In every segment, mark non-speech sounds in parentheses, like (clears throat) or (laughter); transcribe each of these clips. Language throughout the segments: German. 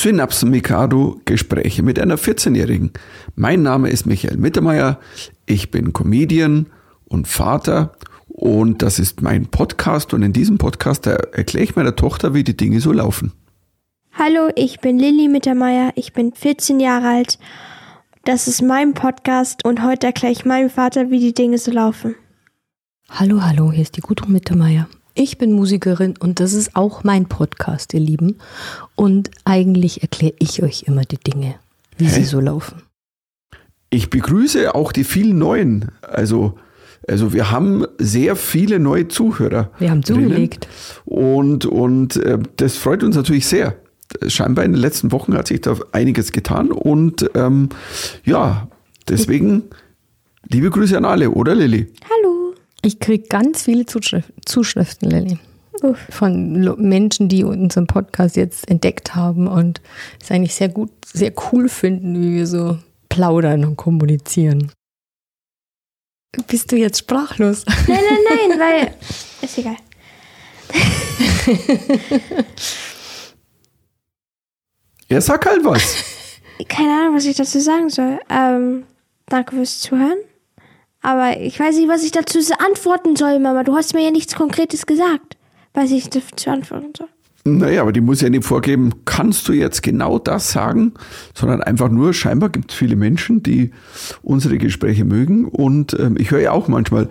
Synapsen Mikado Gespräche mit einer 14-Jährigen. Mein Name ist Michael Mittermeier. Ich bin Comedian und Vater und das ist mein Podcast und in diesem Podcast erkläre ich meiner Tochter, wie die Dinge so laufen. Hallo, ich bin Lilly Mittermeier. Ich bin 14 Jahre alt. Das ist mein Podcast und heute erkläre ich meinem Vater, wie die Dinge so laufen. Hallo, hallo, hier ist die Gudrun Mittermeier. Ich bin Musikerin und das ist auch mein Podcast, ihr Lieben. Und eigentlich erkläre ich euch immer die Dinge, wie hey. sie so laufen. Ich begrüße auch die vielen neuen. Also, also wir haben sehr viele neue Zuhörer. Wir haben zugelegt. Und, und äh, das freut uns natürlich sehr. Scheinbar in den letzten Wochen hat sich da einiges getan. Und ähm, ja, deswegen liebe Grüße an alle, oder Lilly? Hallo. Ich kriege ganz viele Zuschriften, Zuschriften Lilly. Von Menschen, die unseren Podcast jetzt entdeckt haben und es eigentlich sehr gut, sehr cool finden, wie wir so plaudern und kommunizieren. Bist du jetzt sprachlos? Nein, nein, nein, (laughs) weil. Ist egal. ja, sag halt was. Keine Ahnung, was ich dazu sagen soll. Ähm, danke fürs Zuhören. Aber ich weiß nicht, was ich dazu antworten soll, Mama. Du hast mir ja nichts Konkretes gesagt, was ich dazu antworten soll. Naja, aber die muss ja nicht vorgeben, kannst du jetzt genau das sagen, sondern einfach nur, scheinbar gibt es viele Menschen, die unsere Gespräche mögen. Und ähm, ich höre ja auch manchmal,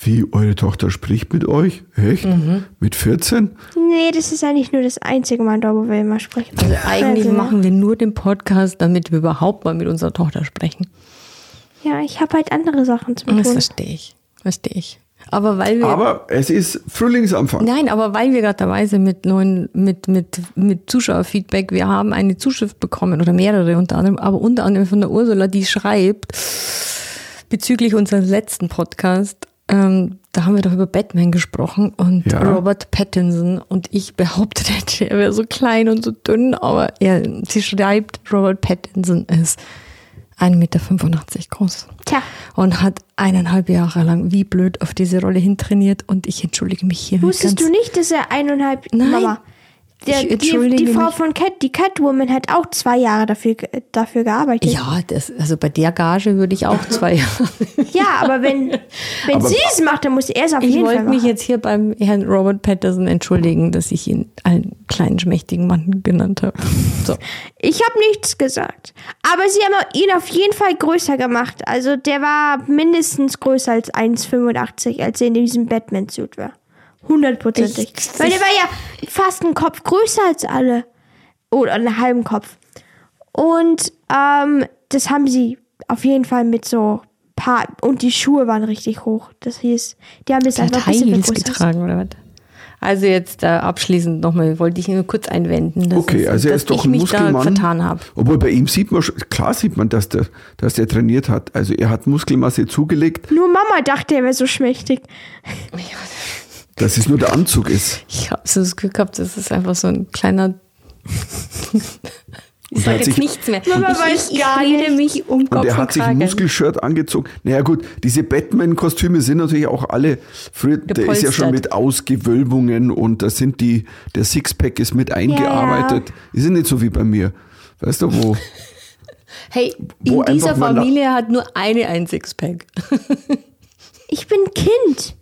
wie eure Tochter spricht mit euch. Echt? Mhm. Mit 14? Nee, das ist eigentlich nur das einzige Mal, wo wir immer sprechen. Also eigentlich also, machen wir nur den Podcast, damit wir überhaupt mal mit unserer Tochter sprechen. Ja, ich habe halt andere Sachen zu tun. Das verstehe ich. Verstehe ich. Aber weil wir. Aber es ist Frühlingsanfang. Nein, aber weil wir gerade dabei sind mit neuen, mit, mit, mit Zuschauerfeedback, wir haben eine Zuschrift bekommen oder mehrere unter anderem, aber unter anderem von der Ursula, die schreibt bezüglich unseres letzten Podcast. Ähm, da haben wir doch über Batman gesprochen und ja. Robert Pattinson und ich behauptete, (laughs) er wäre so klein und so dünn, aber er, sie schreibt, Robert Pattinson ist 1,85 Meter groß. Tja. Und hat eineinhalb Jahre lang wie blöd auf diese Rolle hintrainiert und ich entschuldige mich hier. Wusstest du nicht, dass er eineinhalb Nein. Mama, der, die, die Frau von Cat, die Catwoman hat auch zwei Jahre dafür, dafür gearbeitet. Ja, das, also bei der Gage würde ich auch zwei Jahre. (laughs) ja, aber wenn, (laughs) wenn aber sie es macht, dann muss er es auf jeden Fall machen. Ich wollte mich jetzt hier beim Herrn Robert Patterson entschuldigen, dass ich ihn einen kleinen, schmächtigen Mann genannt habe. So. (laughs) Ich habe nichts gesagt. Aber sie haben ihn auf jeden Fall größer gemacht. Also der war mindestens größer als 1,85, als er in diesem Batman-Suit war. Hundertprozentig. Weil der war ja fast einen Kopf größer als alle. Oder einen halben Kopf. Und ähm, das haben sie auf jeden Fall mit so paar. Und die Schuhe waren richtig hoch. Das hieß, die haben es einfach ein bisschen getragen oder was? Also jetzt äh, abschließend nochmal, wollte ich nur kurz einwenden, dass, okay, also er ist doch ein Muskelmann, vertan habe. Obwohl bei ihm sieht man, klar sieht man, dass der, dass der trainiert hat. Also er hat Muskelmasse zugelegt. Nur Mama dachte, er wäre so schmächtig. Ja, dass es nur der Anzug ist. Ich habe so das Gefühl gehabt, das ist einfach so ein kleiner. (laughs) ich sage jetzt nichts mehr. Mama ich, weiß ich, gar nicht. mich um Kopf Und er hat sich ein Muskelshirt angezogen. Naja gut, diese Batman-Kostüme sind natürlich auch alle, früher, der ist ja schon mit Ausgewölbungen und da sind die, der Sixpack ist mit eingearbeitet. Ja, ja. Ist nicht so wie bei mir. Weißt du, wo... (laughs) Hey, wo in dieser Familie hat nur eine ein Sixpack. (laughs) ich bin Kind.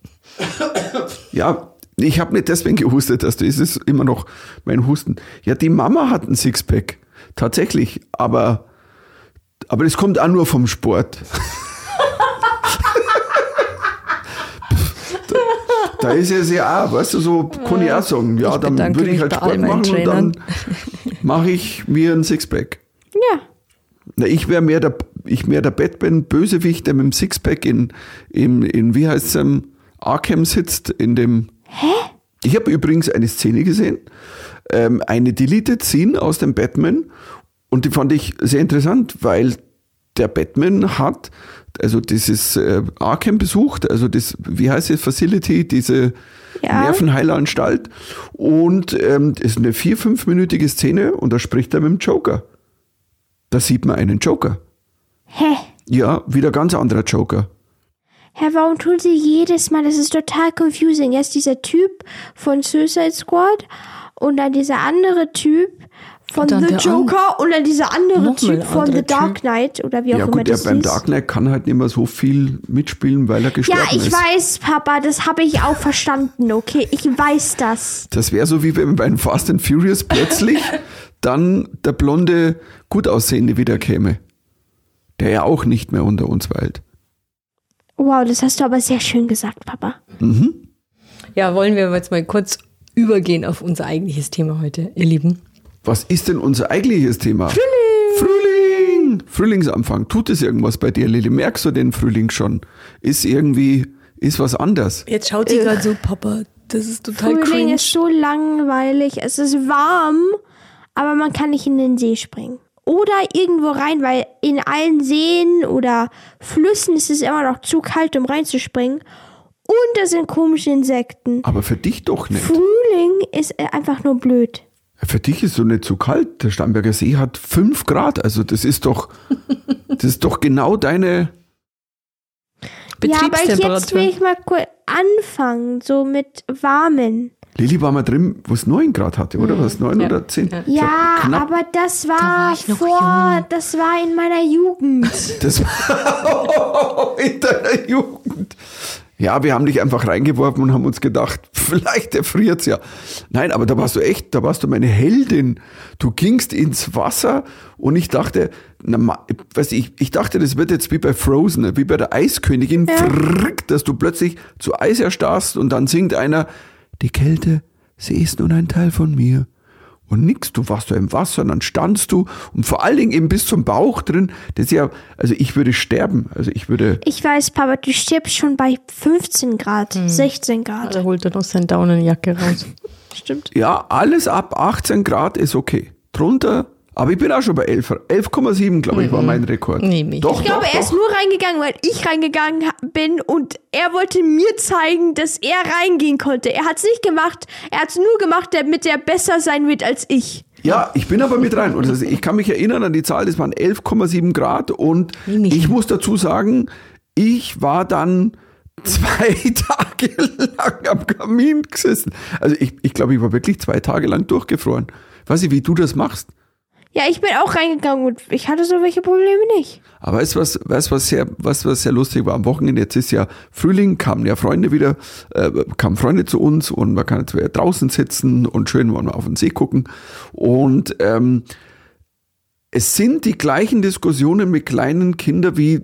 Ja, ich habe nicht deswegen gehustet, dass das ist immer noch mein Husten. Ja, die Mama hat ein Sixpack. Tatsächlich. Aber, aber das kommt auch nur vom Sport. (laughs) da, da, ist ja sehr auch, weißt du, so kann ich auch sagen. Ja, ich dann würde ich halt Sport machen und dann (laughs) mache ich mir ein Sixpack. Ja. Na, ich wäre mehr der, ich mehr der Batman-Bösewicht, der mit dem Sixpack in, in, in wie heißt es, ähm, Arkham sitzt in dem. Hä? Ich habe übrigens eine Szene gesehen, ähm, eine Deleted Scene aus dem Batman und die fand ich sehr interessant, weil der Batman hat also dieses äh, Arkham besucht, also das, wie heißt es, Facility, diese ja. Nervenheilanstalt und ähm, ist eine vier, fünfminütige Szene und da spricht er mit dem Joker. Da sieht man einen Joker. Hä? Ja, wieder ganz anderer Joker. Hä, warum tun sie jedes Mal? Das ist total confusing. Erst dieser Typ von Suicide Squad und dann dieser andere Typ von The Joker und dann dieser andere Typ von andere The Dark Knight oder wie auch Ja immer gut, der das beim ist. Dark Knight kann halt nicht mehr so viel mitspielen, weil er gestorben ja, ich ist. weiß, Papa, das habe ich auch verstanden, okay? Ich weiß das. Das wäre so wie wenn bei Fast and Furious plötzlich (laughs) dann der blonde, gut aussehende wiederkäme. Der ja auch nicht mehr unter uns weilt. Wow, das hast du aber sehr schön gesagt, Papa. Ja, wollen wir jetzt mal kurz übergehen auf unser eigentliches Thema heute, ihr Lieben. Was ist denn unser eigentliches Thema? Frühling! Frühling! Frühlingsanfang. Tut es irgendwas bei dir, Lili? Merkst du den Frühling schon? Ist irgendwie, ist was anders? Jetzt schaut sie gerade so, Papa, das ist total Frühling cringe. ist so langweilig. Es ist warm, aber man kann nicht in den See springen. Oder irgendwo rein, weil in allen Seen oder Flüssen ist es immer noch zu kalt, um reinzuspringen. Und da sind komische Insekten. Aber für dich doch nicht. Frühling ist einfach nur blöd. Für dich ist so nicht zu kalt. Der Starnberger See hat 5 Grad. Also das ist doch, (laughs) das ist doch genau deine. Ja, aber ich jetzt will Betriebstemperatur. ich mal kurz anfangen, so mit warmen. Lili war mal drin, wo es 9 Grad hatte, oder? Was? 9 Ja. oder 10? Ja. Ja, knapp. aber das war, war ich noch vor, jung. das war in meiner Jugend. (laughs) Das war (laughs) in deiner Jugend. Ja, wir haben dich einfach reingeworfen und haben uns gedacht, (laughs) vielleicht erfriert's ja. Nein, aber da warst du echt, da warst du meine Heldin. Du gingst ins Wasser und ich dachte, na, ma- weiß ich, ich dachte, das wird jetzt wie bei Frozen, wie bei der Eiskönigin, frrrk, dass du plötzlich zu Eis erstarrst und dann singt einer, die Kälte, sie ist nun ein Teil von mir. Und nix, du warst da im Wasser und dann standst du und vor allen Dingen eben bis zum Bauch drin. Das ist ja, also ich würde sterben. Also ich würde, Ich weiß, Papa, du stirbst schon bei 15 Grad, 16 Grad. Da holt er noch seine Daunenjacke raus. (laughs) Stimmt. ja, alles ab 18 Grad ist okay. Drunter, aber ich bin auch schon bei 11. 11,7, glaube ich, war mein Rekord. Nehme ich. Doch, Ich glaube, doch, er ist doch. nur reingegangen, weil ich reingegangen bin und er wollte mir zeigen, dass er reingehen konnte. Er hat es nicht gemacht, er hat es nur gemacht, damit er besser sein wird als ich. Ja, ich bin aber mit rein. Und also ich kann mich erinnern an die Zahl, das waren 11,7 Grad. Und ich. ich muss dazu sagen, ich war dann zwei (laughs) Tage lang am Kamin gesessen. Also ich, ich glaube, ich war wirklich zwei Tage lang durchgefroren. Weiß ich, wie du das machst. Ja, ich bin auch reingegangen und ich hatte so welche Probleme nicht. Aber weißt du, was, weißt, was, sehr, was, was sehr lustig war am Wochenende? Jetzt ist ja Frühling, kamen ja Freunde wieder, äh, kamen Freunde zu uns und man kann jetzt wieder draußen sitzen und schön wollen wir auf den See gucken. Und ähm, es sind die gleichen Diskussionen mit kleinen Kindern, wie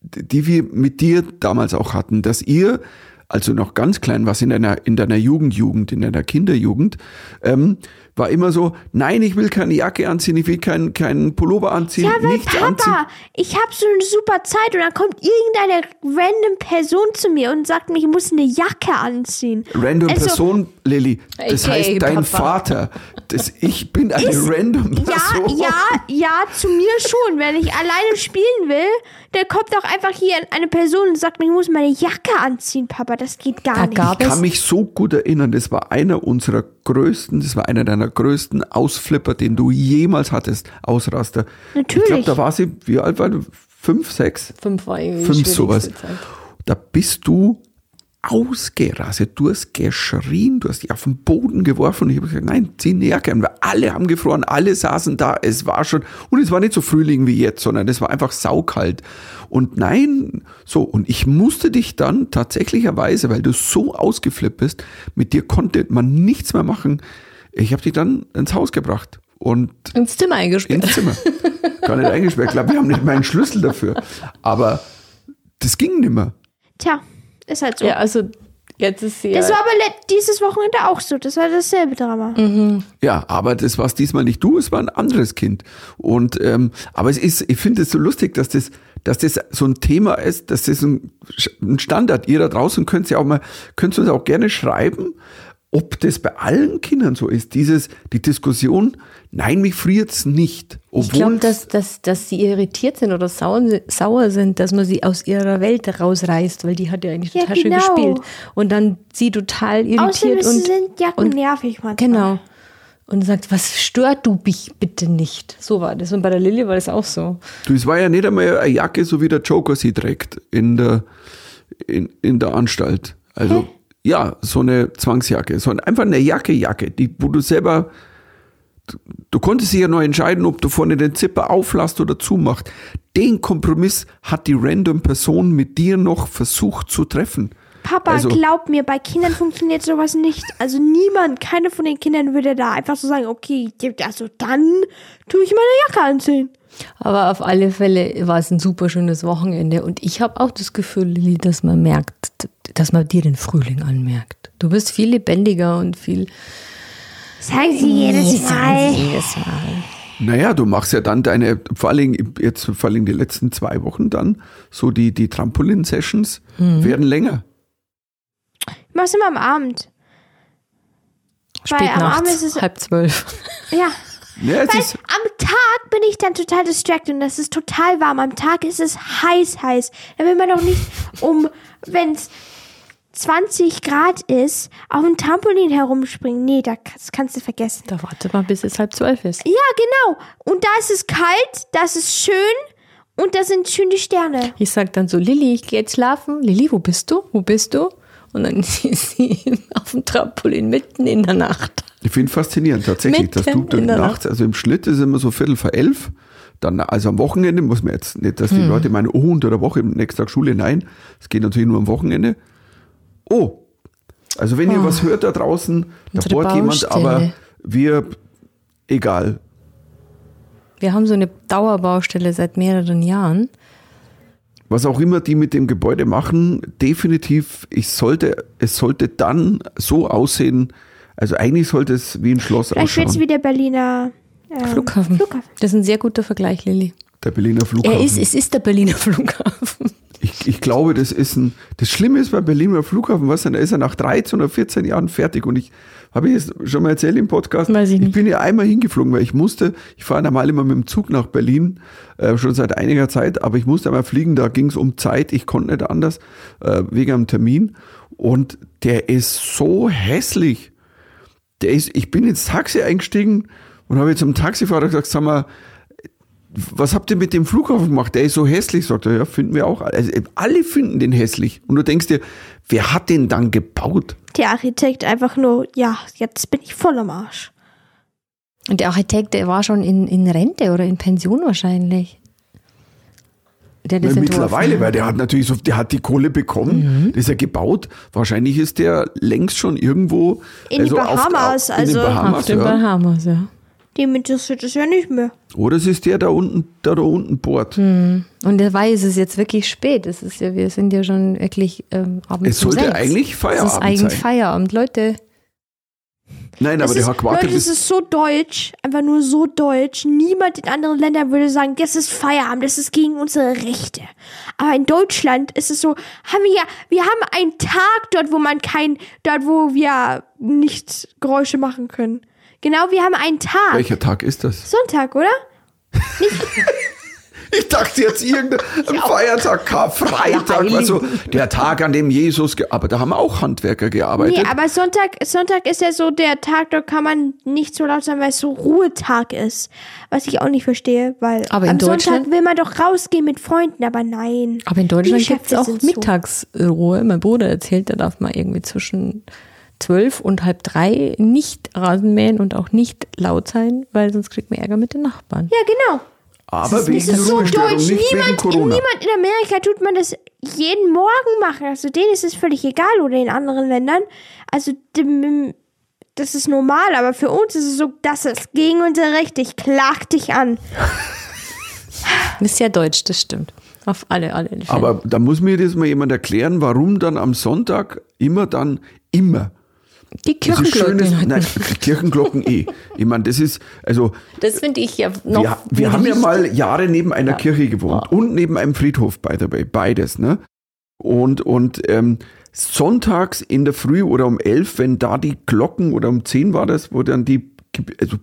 die wir mit dir damals auch hatten, dass ihr, also noch ganz klein was in deiner, in deiner Jugendjugend, in deiner Kinderjugend, ähm, war immer so, nein, ich will keine Jacke anziehen, ich will keinen keinen Pullover anziehen, Ja, weil nichts anziehen. Papa, ich habe so eine super Zeit und dann kommt irgendeine random Person zu mir und sagt mir, ich muss eine Jacke anziehen. Random Also- Person, Lilly. Das Okay, heißt, dein Papa. Vater. Das, ich bin eine Ist- random Ja, Person. ja, ja, zu mir schon. Wenn ich alleine spielen will, dann kommt doch einfach hier eine Person und sagt mir, ich muss meine Jacke anziehen, Papa. Das geht gar Da nicht. Ich kann mich so gut erinnern, das war einer unserer größten, das war einer deiner größten Ausflipper, den du jemals hattest, Ausraster. Natürlich. Ich glaube, da war sie, wie alt war du? Fünf, sechs? fünf war irgendwie Fünf sowas. Da bist du ausgerastet, du hast geschrien, du hast dich auf den Boden geworfen und ich habe gesagt, nein, zieh Jacke an, weil alle haben gefroren, alle saßen da, es war schon, und es war nicht so Frühling wie jetzt, sondern es war einfach saukalt. Und nein, so, und ich musste dich dann tatsächlicherweise, weil du so ausgeflippt bist, mit dir konnte man nichts mehr machen, ich habe dich dann ins Haus gebracht und Ins Zimmer eingesperrt. ins Zimmer. Gar nicht eingesperrt. Ich glaube, wir haben nicht mal einen Schlüssel dafür. Aber das ging nicht mehr. Tja, ist halt so. Ja, also jetzt ist sie Das ja, war aber dieses Wochenende auch so. Das war dasselbe Drama. Ja, aber das war diesmal nicht du, es war ein anderes Kind. Und ähm, aber es ist, ich finde es so lustig, dass das, dass das so ein Thema ist, dass das ein, ein Standard. Ihr da draußen könnt ja auch mal, könnt uns auch gerne schreiben, ob das bei allen Kindern so ist. Dieses, die Diskussion, nein, mich friert's nicht. ich glaube, Obwohl dass, dass, dass sie irritiert sind oder sauer, sauer sind, dass man sie aus ihrer Welt rausreißt, weil die hat ja eigentlich Ja, total schön genau. gespielt. Und dann sie total irritiert und, sind Jacken und nervig manchmal. genau. Und sagt, was stört du mich bitte nicht? So war das. Und bei der Lilly war das auch so. Du, es war ja nicht einmal eine Jacke, so wie der Joker sie trägt in der, in, in der Anstalt. Also, ja, so eine Zwangsjacke. So ein- einfach eine Jacke, Jacke, die, wo du selber du konntest dich ja noch entscheiden, ob du vorne den Zipper auflasst oder zumacht. Den Kompromiss hat die random Person mit dir noch versucht zu treffen. Papa, Also- glaub mir, bei Kindern funktioniert sowas nicht. Also niemand, keine von den Kindern würde da einfach so sagen, okay, also dann tue ich meine Jacke anziehen. Aber auf alle Fälle war es ein super schönes Wochenende und ich habe auch das Gefühl, Lilly, dass man merkt, dass man dir den Frühling anmerkt. Du bist viel lebendiger und viel Sagen sie jedes Mal. jedes Mal. Naja, du machst ja dann deine, vor allem jetzt vor allem die letzten zwei Wochen dann, so die, die Trampolin-Sessions werden länger. Ich mach's immer am Abend. Weil Spät am Abend nachts, ist es, halb zwölf. ja. Ja, es Weil ist, am Tag bin ich dann total distracted und das ist total warm. Am Tag ist es heiß, heiß. Da will man doch nicht um, wenn es 20 Grad ist, auf dem Trampolin herumspringen. Nee, da- das kannst du vergessen. Da warte mal, bis es halb zwölf ist. Ja, genau. Und da ist es kalt, das ist schön und da sind schöne Sterne. Ich sag dann so, Lilly, ich gehe jetzt schlafen. Lilly, wo bist du? Wo bist du? Und dann ist (laughs) sie auf dem Trampolin mitten in der Nacht. ich finde faszinierend tatsächlich, dass du Mitten der nachts, also im Schlitt ist immer so Viertel vor elf, dann, also am Wochenende muss man jetzt nicht, dass die Hm. Leute meinen, oh, unter der Woche, nächsten Tag Schule, nein, es geht natürlich nur am Wochenende. Oh, also wenn ihr was hört da draußen, da. Unsere bohrt jemand, aber wir, egal. Wir haben so eine Dauerbaustelle seit mehreren Jahren. Was auch immer die mit dem Gebäude machen, definitiv, ich sollte, es sollte dann so aussehen, also eigentlich sollte es wie ein Schloss Vielleicht ausschauen. wie der Berliner ähm, Flughafen. Flughafen. Das ist ein sehr guter Vergleich, Lilly. Der Berliner Flughafen. Er ist, es ist der Berliner (laughs) Flughafen. Ich, ich glaube, das ist ein. Das Schlimme ist beim Berliner Flughafen, was denn, da ist er nach 13 oder 14 Jahren fertig. Und ich habe ich es schon mal erzählt im Podcast. Weiß ich nicht. bin ja einmal hingeflogen, weil ich musste, ich fahre normal immer mit dem Zug nach Berlin, äh, schon seit einiger Zeit, aber ich musste einmal fliegen, da ging es um Zeit, ich konnte nicht anders, äh, wegen einem Termin. Und der ist so hässlich. Der ist, ich bin ins Taxi eingestiegen und habe zum Taxifahrer gesagt, sag mal, was habt ihr mit dem Flughafen gemacht? Der ist so hässlich, sagt er. Ja, finden wir auch. Also, alle finden den hässlich. Und du denkst dir, wer hat den dann gebaut? Der Architekt einfach nur, ja, jetzt bin ich voll am Arsch. Und der Architekt, der war schon in, in Rente oder in Pension wahrscheinlich. Der das mittlerweile, weil der hat natürlich so, der hat die Kohle bekommen, das ist ja gebaut. Wahrscheinlich ist der längst schon irgendwo In die Bahamas, auf, also- in den Bahamas, Auf den ja. Bahamas, ja. Dem interessiert es ja nicht mehr. Oder es ist der da unten, der da unten bohrt. Und dabei ist es jetzt wirklich spät. Es ist ja, wir sind ja schon wirklich ähm, abends Es um sollte sechs. eigentlich Es Feierabend ist eigentlich sein. Feierabend, Leute. Nein, aber der ist, hat gewartet Leute, bis. ist so deutsch, einfach nur so deutsch. Niemand in anderen Ländern würde sagen, das ist Feierabend, das ist gegen unsere Rechte. Aber in Deutschland ist es so, haben wir ja, wir haben einen Tag dort, wo man kein, dort, wo wir nicht Geräusche machen können. Genau, wir haben einen Tag. Welcher Tag ist das? Sonntag, oder? (laughs) Ich dachte jetzt irgendein Feiertag, Karfreitag, also der Tag, an dem Jesus, aber da haben auch Handwerker gearbeitet. Nee, aber Sonntag, Sonntag ist ja so der Tag, da kann man nicht so laut sein, weil es so Ruhetag ist. Was ich auch nicht verstehe, weil Aber in am Sonntag Deutschland- will man doch rausgehen mit Freunden, aber nein. Aber in Deutschland gibt es auch. Mittagsruhe. Mein Bruder erzählt, da darf man irgendwie zwischen zwölf und halb drei nicht Rasen mähen und auch nicht laut sein, weil sonst kriegt man Ärger mit den Nachbarn. Ja, genau. aber Das wegen ist so Ruhestörung, deutsch. wegen Niemand, Corona. niemand in Amerika tut man das jeden Morgen machen. Also denen ist es völlig egal oder in anderen Ländern. Also das ist normal, aber für uns ist es so, das ist gegen unser Recht. Ich klag dich an. Das ist ja deutsch, das stimmt. Auf alle, alle Fälle. Aber da muss mir das mal jemand erklären, warum dann am Sonntag immer dann, immer. Die Das ist Kirchenglocken. schönes, nein, (laughs) Kirchenglocken eh. Ich meine, das ist, also Das finde ich ja noch. wir, wir haben ja mal Jahre neben einer Kirche gewohnt und neben einem Friedhof, by the way, beides, ne? Und, und ähm, sonntags in der Früh oder um elf, wenn da die Glocken oder um zehn war das, wo dann die, also,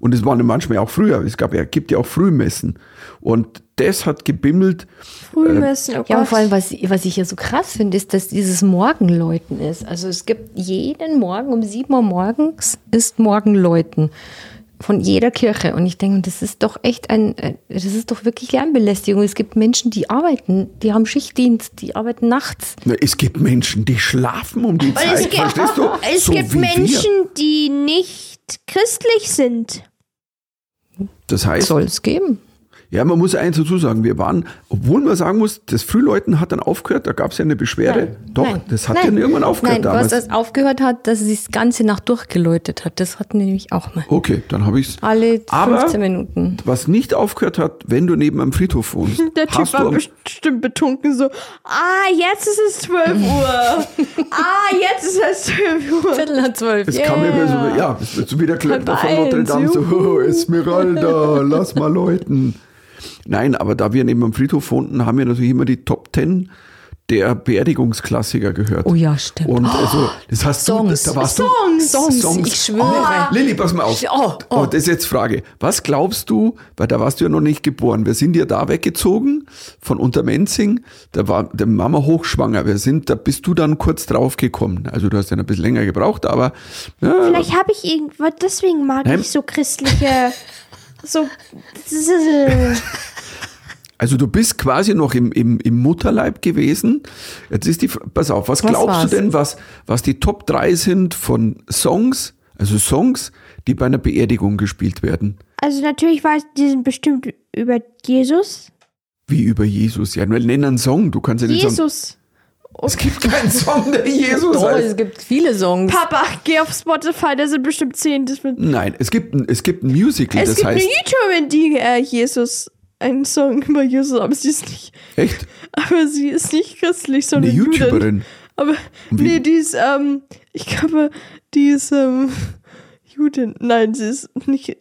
und es waren ja manchmal auch früher, es gab ja, gibt ja auch Frühmessen. Und das hat gebimmelt, Frühmessen, oh Ja, und vor allem, was, was ich ja so krass finde, ist, dass dieses Morgenläuten ist. Also es gibt jeden Morgen um 7 Uhr morgens ist Morgenläuten von jeder Kirche. Und ich denke, das ist doch echt ein, ein- das ist doch wirklich Lärmbelästigung. Es gibt Menschen, die arbeiten, die haben Schichtdienst, die arbeiten nachts. na, es gibt Menschen, die schlafen um die Und Zeit, es gibt, verstehst du? es So gibt wie wir. Menschen, die nicht christlich sind. Das heißt, Soll es geben. Ja, man muss eins dazu sagen, wir waren, obwohl man sagen muss, das Frühläuten hat dann aufgehört, da gab es ja eine Beschwerde. Doch, Nein. das hat Nein. ja irgendwann aufgehört Nein, damals. was das aufgehört hat, dass es das ganze Nacht durchgeläutet hat. Das hatten wir nämlich auch mal. okay, dann habe ich es. Alle Aber 15 Minuten. was nicht aufgehört hat, wenn du neben einem Friedhof wohnst, (laughs) Der Typ war bestimmt betrunken, so, ah, jetzt ist es 12 Uhr. (laughs) ah, jetzt ist es 12 Uhr. Viertel nach zwölf. es kam mir immer so, ja, es wird so wie der Klempner von Notre Dame, so, oh, Esmeralda, lass mal läuten. Nein, aber da wir neben einem Friedhof wohnten, haben wir natürlich immer die Top Ten der Beerdigungsklassiker gehört. Oh ja, stimmt. Und also, das hast Songs. du, da warst Songs. du. Songs, ich schwöre. Lilly, pass mal auf. Oh, oh. Oh, das ist jetzt Frage. Was glaubst du, weil da warst du ja noch nicht geboren. Wir sind ja da weggezogen von Untermenzing. Da war der Mama hochschwanger. Wir sind, da bist du dann kurz drauf gekommen. Also du hast ja ein bisschen länger gebraucht, aber ja, Vielleicht habe ich irgendwas, deswegen mag Nein. ich so christliche, (laughs) so, (laughs) also du bist quasi noch im, im, im Mutterleib gewesen. Jetzt ist die, pass auf, was, Was glaubst war's? du denn, was, was die Top 3 sind von Songs, also Songs, die bei einer Beerdigung gespielt werden? also natürlich weiß, die sind bestimmt über Jesus. Wie über Jesus. Ja, nur nenn einen Song. Du kannst ja nicht sagen, Jesus. Es gibt keinen Song, der Jesus Doch, heißt. es gibt viele Songs. Papa, geh auf Spotify, da sind bestimmt zehn. Nein, es gibt ein, es gibt ein Musical, es das gibt heißt. eine YouTuberin, die äh, Jesus, einen Song über Jesus, aber sie ist nicht, Echt? aber sie ist nicht christlich, Eine sondern Jüdin. YouTuberin. Aber wie? nee, die ist, ähm, ich glaube, die ist, ähm, Judin. Nein, sie ist nicht,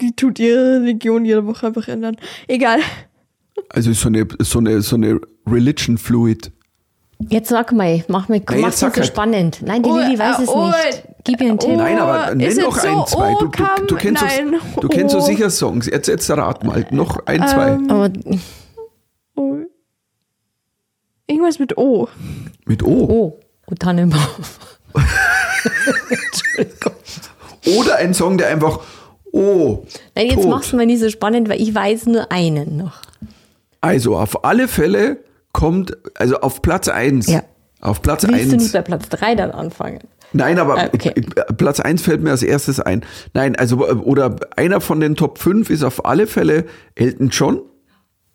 die tut ihre Religion jede Woche einfach ändern. Egal. Also so eine, so eine, so eine Religion Fluid. Jetzt sag mal, mach mach's sag nicht so halt. spannend. Nein, die Oh, Lilly weiß es oh, nicht. Gib ihr einen Tipp. oh. Nein, aber nenn noch es ein, so? zwei. Du, Oh, du, du, kennst, nein. doch, du kennst doch Oh. sicher Songs. Jetzt, jetzt rat mal. Noch ein, zwei. Ähm. Aber, Oh. Irgendwas mit O. Mit O. oh, oh Tannenbaum. Entschuldigung. (laughs) Oder ein Song, der einfach O. Nein, jetzt tot. mach's mal nicht so spannend, weil ich weiß nur einen noch. Also auf alle Fälle kommt, also auf Platz 1. Ja. Auf Platz Willst du 1. nicht bei Platz 3 dann anfangen? Nein, aber Ah, okay. Platz 1 fällt mir als erstes ein. Nein, also, oder einer von den Top 5 ist auf alle Fälle Elton John,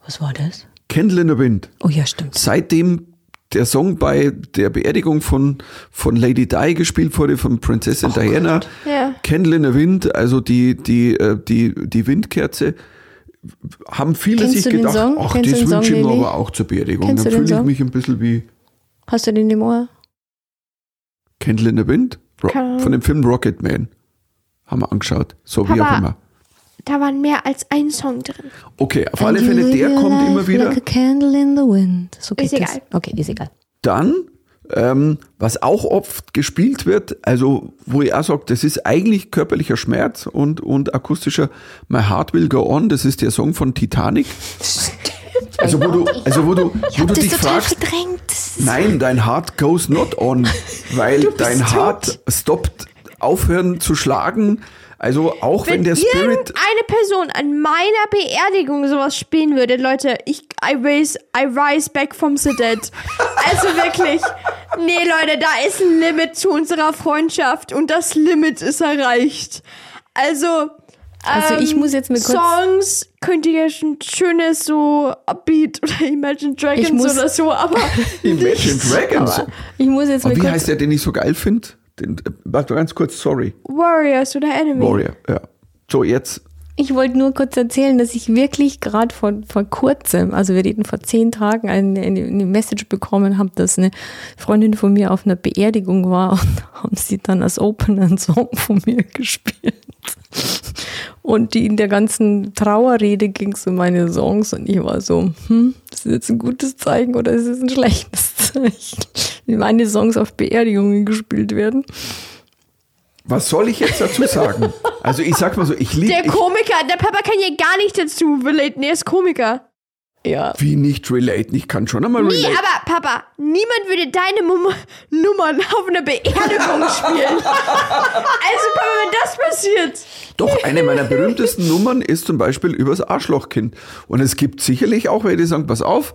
Was war das? Candle in the Wind. Oh ja, stimmt. Seitdem der Song bei der Beerdigung von, von Lady Di gespielt wurde, von Prinzessin Diana, Ja. Candle in the Wind, also die, die, äh, die, die Windkerze, haben viele Kennst sich gedacht, Song? ach, Kennst das den Song, wünsche ich mir aber auch zur Beerdigung. Kennst Dann fühle ich Song? mich ein bisschen wie Hast du den im Ohr? Candle in the Wind Ro Ahnung. von dem Film Rocket Man. Haben wir angeschaut. So wie Papa. auch immer. Da waren mehr als ein Song drin. Okay, auf alle Fälle, der kommt immer wieder. Like a candle in the wind. So Ist das. egal. Okay, ist egal. Dann, ähm, was auch oft gespielt wird, also wo ich auch sage, das ist eigentlich körperlicher Schmerz und, und akustischer My Heart Will Go On, das ist der Song von Titanic. Also wo du, also wo du, wo du dich fragst, verdrängt. nein, dein Heart goes not on, (laughs) weil dein tot. Heart stoppt aufhören zu schlagen. Also auch wenn, Wenn der Spirit, irgendeine Person an meiner Beerdigung sowas spielen würde, Leute, ich I raise, I rise back from the dead. (laughs) Also wirklich. Nee, Leute, da ist ein Limit zu unserer Freundschaft und das Limit ist erreicht. Also, Also ich ähm, muss jetzt kurz- Songs könnt ihr schon schönes so Upbeat oder Imagine Dragons oder so, aber (laughs) Imagine Dragons. Ich muss jetzt mal Aber wie heißt der, den ich so geil finde? Den, äh, warte ganz kurz, sorry. Warriors oder Enemy. Warrior, ja. So, jetzt. Ich wollte nur kurz erzählen, dass ich wirklich gerade vor, vor kurzem, also wir reden vor zehn Tagen, eine, eine, Message bekommen habe, dass eine Freundin von mir auf einer Beerdigung war und (laughs) haben sie dann als Opener einen Song von mir gespielt. Und die in der ganzen Trauerrede ging es um meine Songs und ich war so, hm, ist das jetzt ein gutes Zeichen oder ist es ein schlechtes Zeichen, meine Songs auf Beerdigungen gespielt werden? Was soll ich jetzt dazu sagen? Also ich sag mal so, ich liebe Der Komiker, der Papa kann hier gar nicht dazu relaten, er ist Komiker. Ja. wie nicht relaten. Ich kann schon einmal Nee, relaten. aber Papa, niemand würde deine Mum Nummern auf einer Beerdigung spielen. (laughs) also Papa, wenn das passiert. Doch, eine meiner berühmtesten Nummern ist zum Beispiel übers Arschlochkind. Und es gibt sicherlich auch welche, die sagen, pass auf,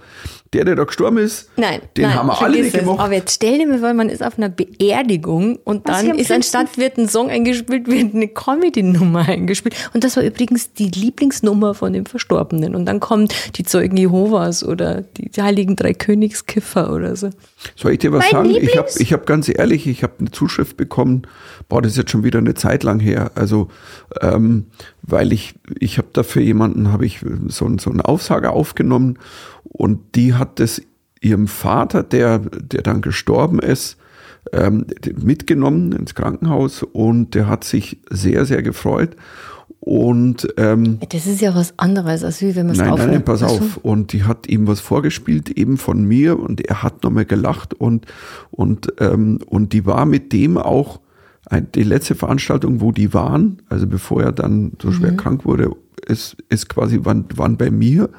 der, der da gestorben ist, Nein, den nein, haben wir alle nicht es. gemacht. Aber jetzt stell dir mal vor, man ist auf einer Beerdigung und Was dann ist anstatt wird ein Song eingespielt, wird eine Comedy-Nummer (laughs) eingespielt. Und das war übrigens die Lieblingsnummer von dem Verstorbenen. Und dann kommen die Zeugen Jehovas oder die, Heiligen Drei Königskiffer oder so. Soll ich dir was Mein sagen? Ich habe Lieblings- ich hab ganz ehrlich, ich habe eine Zuschrift bekommen, boah, das ist jetzt schon wieder eine Zeit lang her. Also, ähm, weil ich, ich habe da für jemanden, habe ich so, so einen Aufsager aufgenommen und die hat das ihrem Vater, der, der dann gestorben ist, ähm, mitgenommen ins Krankenhaus und der hat sich sehr, sehr gefreut. Und ähm, Das ist ja was anderes, als wie wenn man es Nein, nein, aufnimmt. nein, pass auf. Und die hat ihm was vorgespielt, eben von mir, und er hat nochmal gelacht und, und, ähm, und die war mit dem auch die letzte Veranstaltung, wo die waren, also bevor er dann so schwer krank wurde, ist, ist quasi, waren, waren bei mir.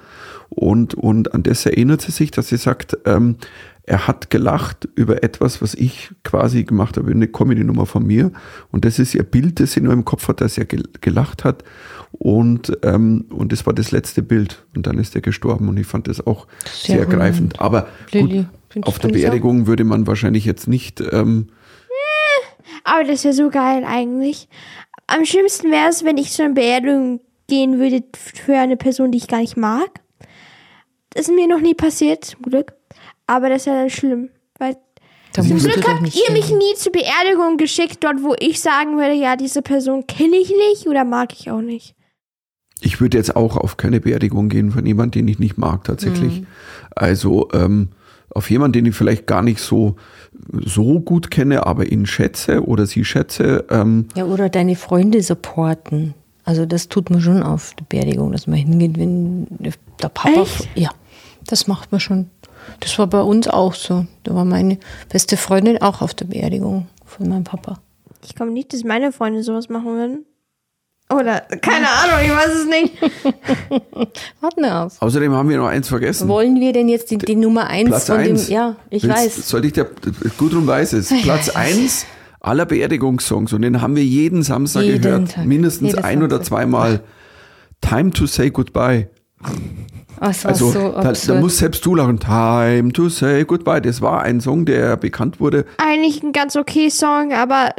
Und, und an das erinnert sie sich, dass sie sagt, ähm, er hat gelacht über etwas, was ich quasi gemacht habe, eine Comedy-Nummer von mir. Und das ist ihr Bild, das sie nur im Kopf hat, dass er gel- gelacht hat. Und, ähm, und das war das letzte Bild. Und dann ist er gestorben. Und ich fand das auch Sehr sehr, ergreifend. Aber gut, auf der? Beerdigung würde man wahrscheinlich jetzt nicht, ähm, Aber das wäre so geil eigentlich. Am schlimmsten wäre es, wenn ich zu einer Beerdigung gehen würde für eine Person, die ich gar nicht mag. Das ist mir noch nie passiert, zum Glück. Aber das wäre dann schlimm. Weil Da du Glück habt ihr mich nie zur Beerdigung geschickt, dort wo ich sagen würde, ja, diese Person kenne ich nicht oder mag ich auch nicht. ich würde jetzt auch auf keine Beerdigung gehen von jemandem, den ich nicht mag, tatsächlich. Mhm. Also ähm, auf jemanden, den ich vielleicht gar nicht so, so gut kenne, aber ihn schätze oder sie schätze. Ähm, Ja, oder deine Freunde supporten. Also das tut man schon auf der Beerdigung, dass man hingeht, wenn der Papa... Echt? Ja, das macht man schon. Das war bei uns auch so. Da war meine beste Freundin auch auf der Beerdigung von meinem Papa. Ich glaube nicht, dass meine Freunde sowas machen würden. Oder, keine Ahnung, ich weiß es nicht. (laughs) Warten wir auf. außerdem haben wir noch eins vergessen. Wollen wir denn jetzt die, die Nummer eins Platz von eins. dem... Ja, ich Willst- weiß. Soll ich dir, Gudrun weiß es, Platz eins aller Beerdigungssongs und den haben wir jeden Samstag Jeden gehört, Tag. mindestens Jeden ein oder Samstag. zweimal. Time to say goodbye. Oh, Also so da, da muss selbst du lachen. Time to say goodbye. Das war ein Song, der bekannt wurde. Eigentlich ein ganz okay Song, aber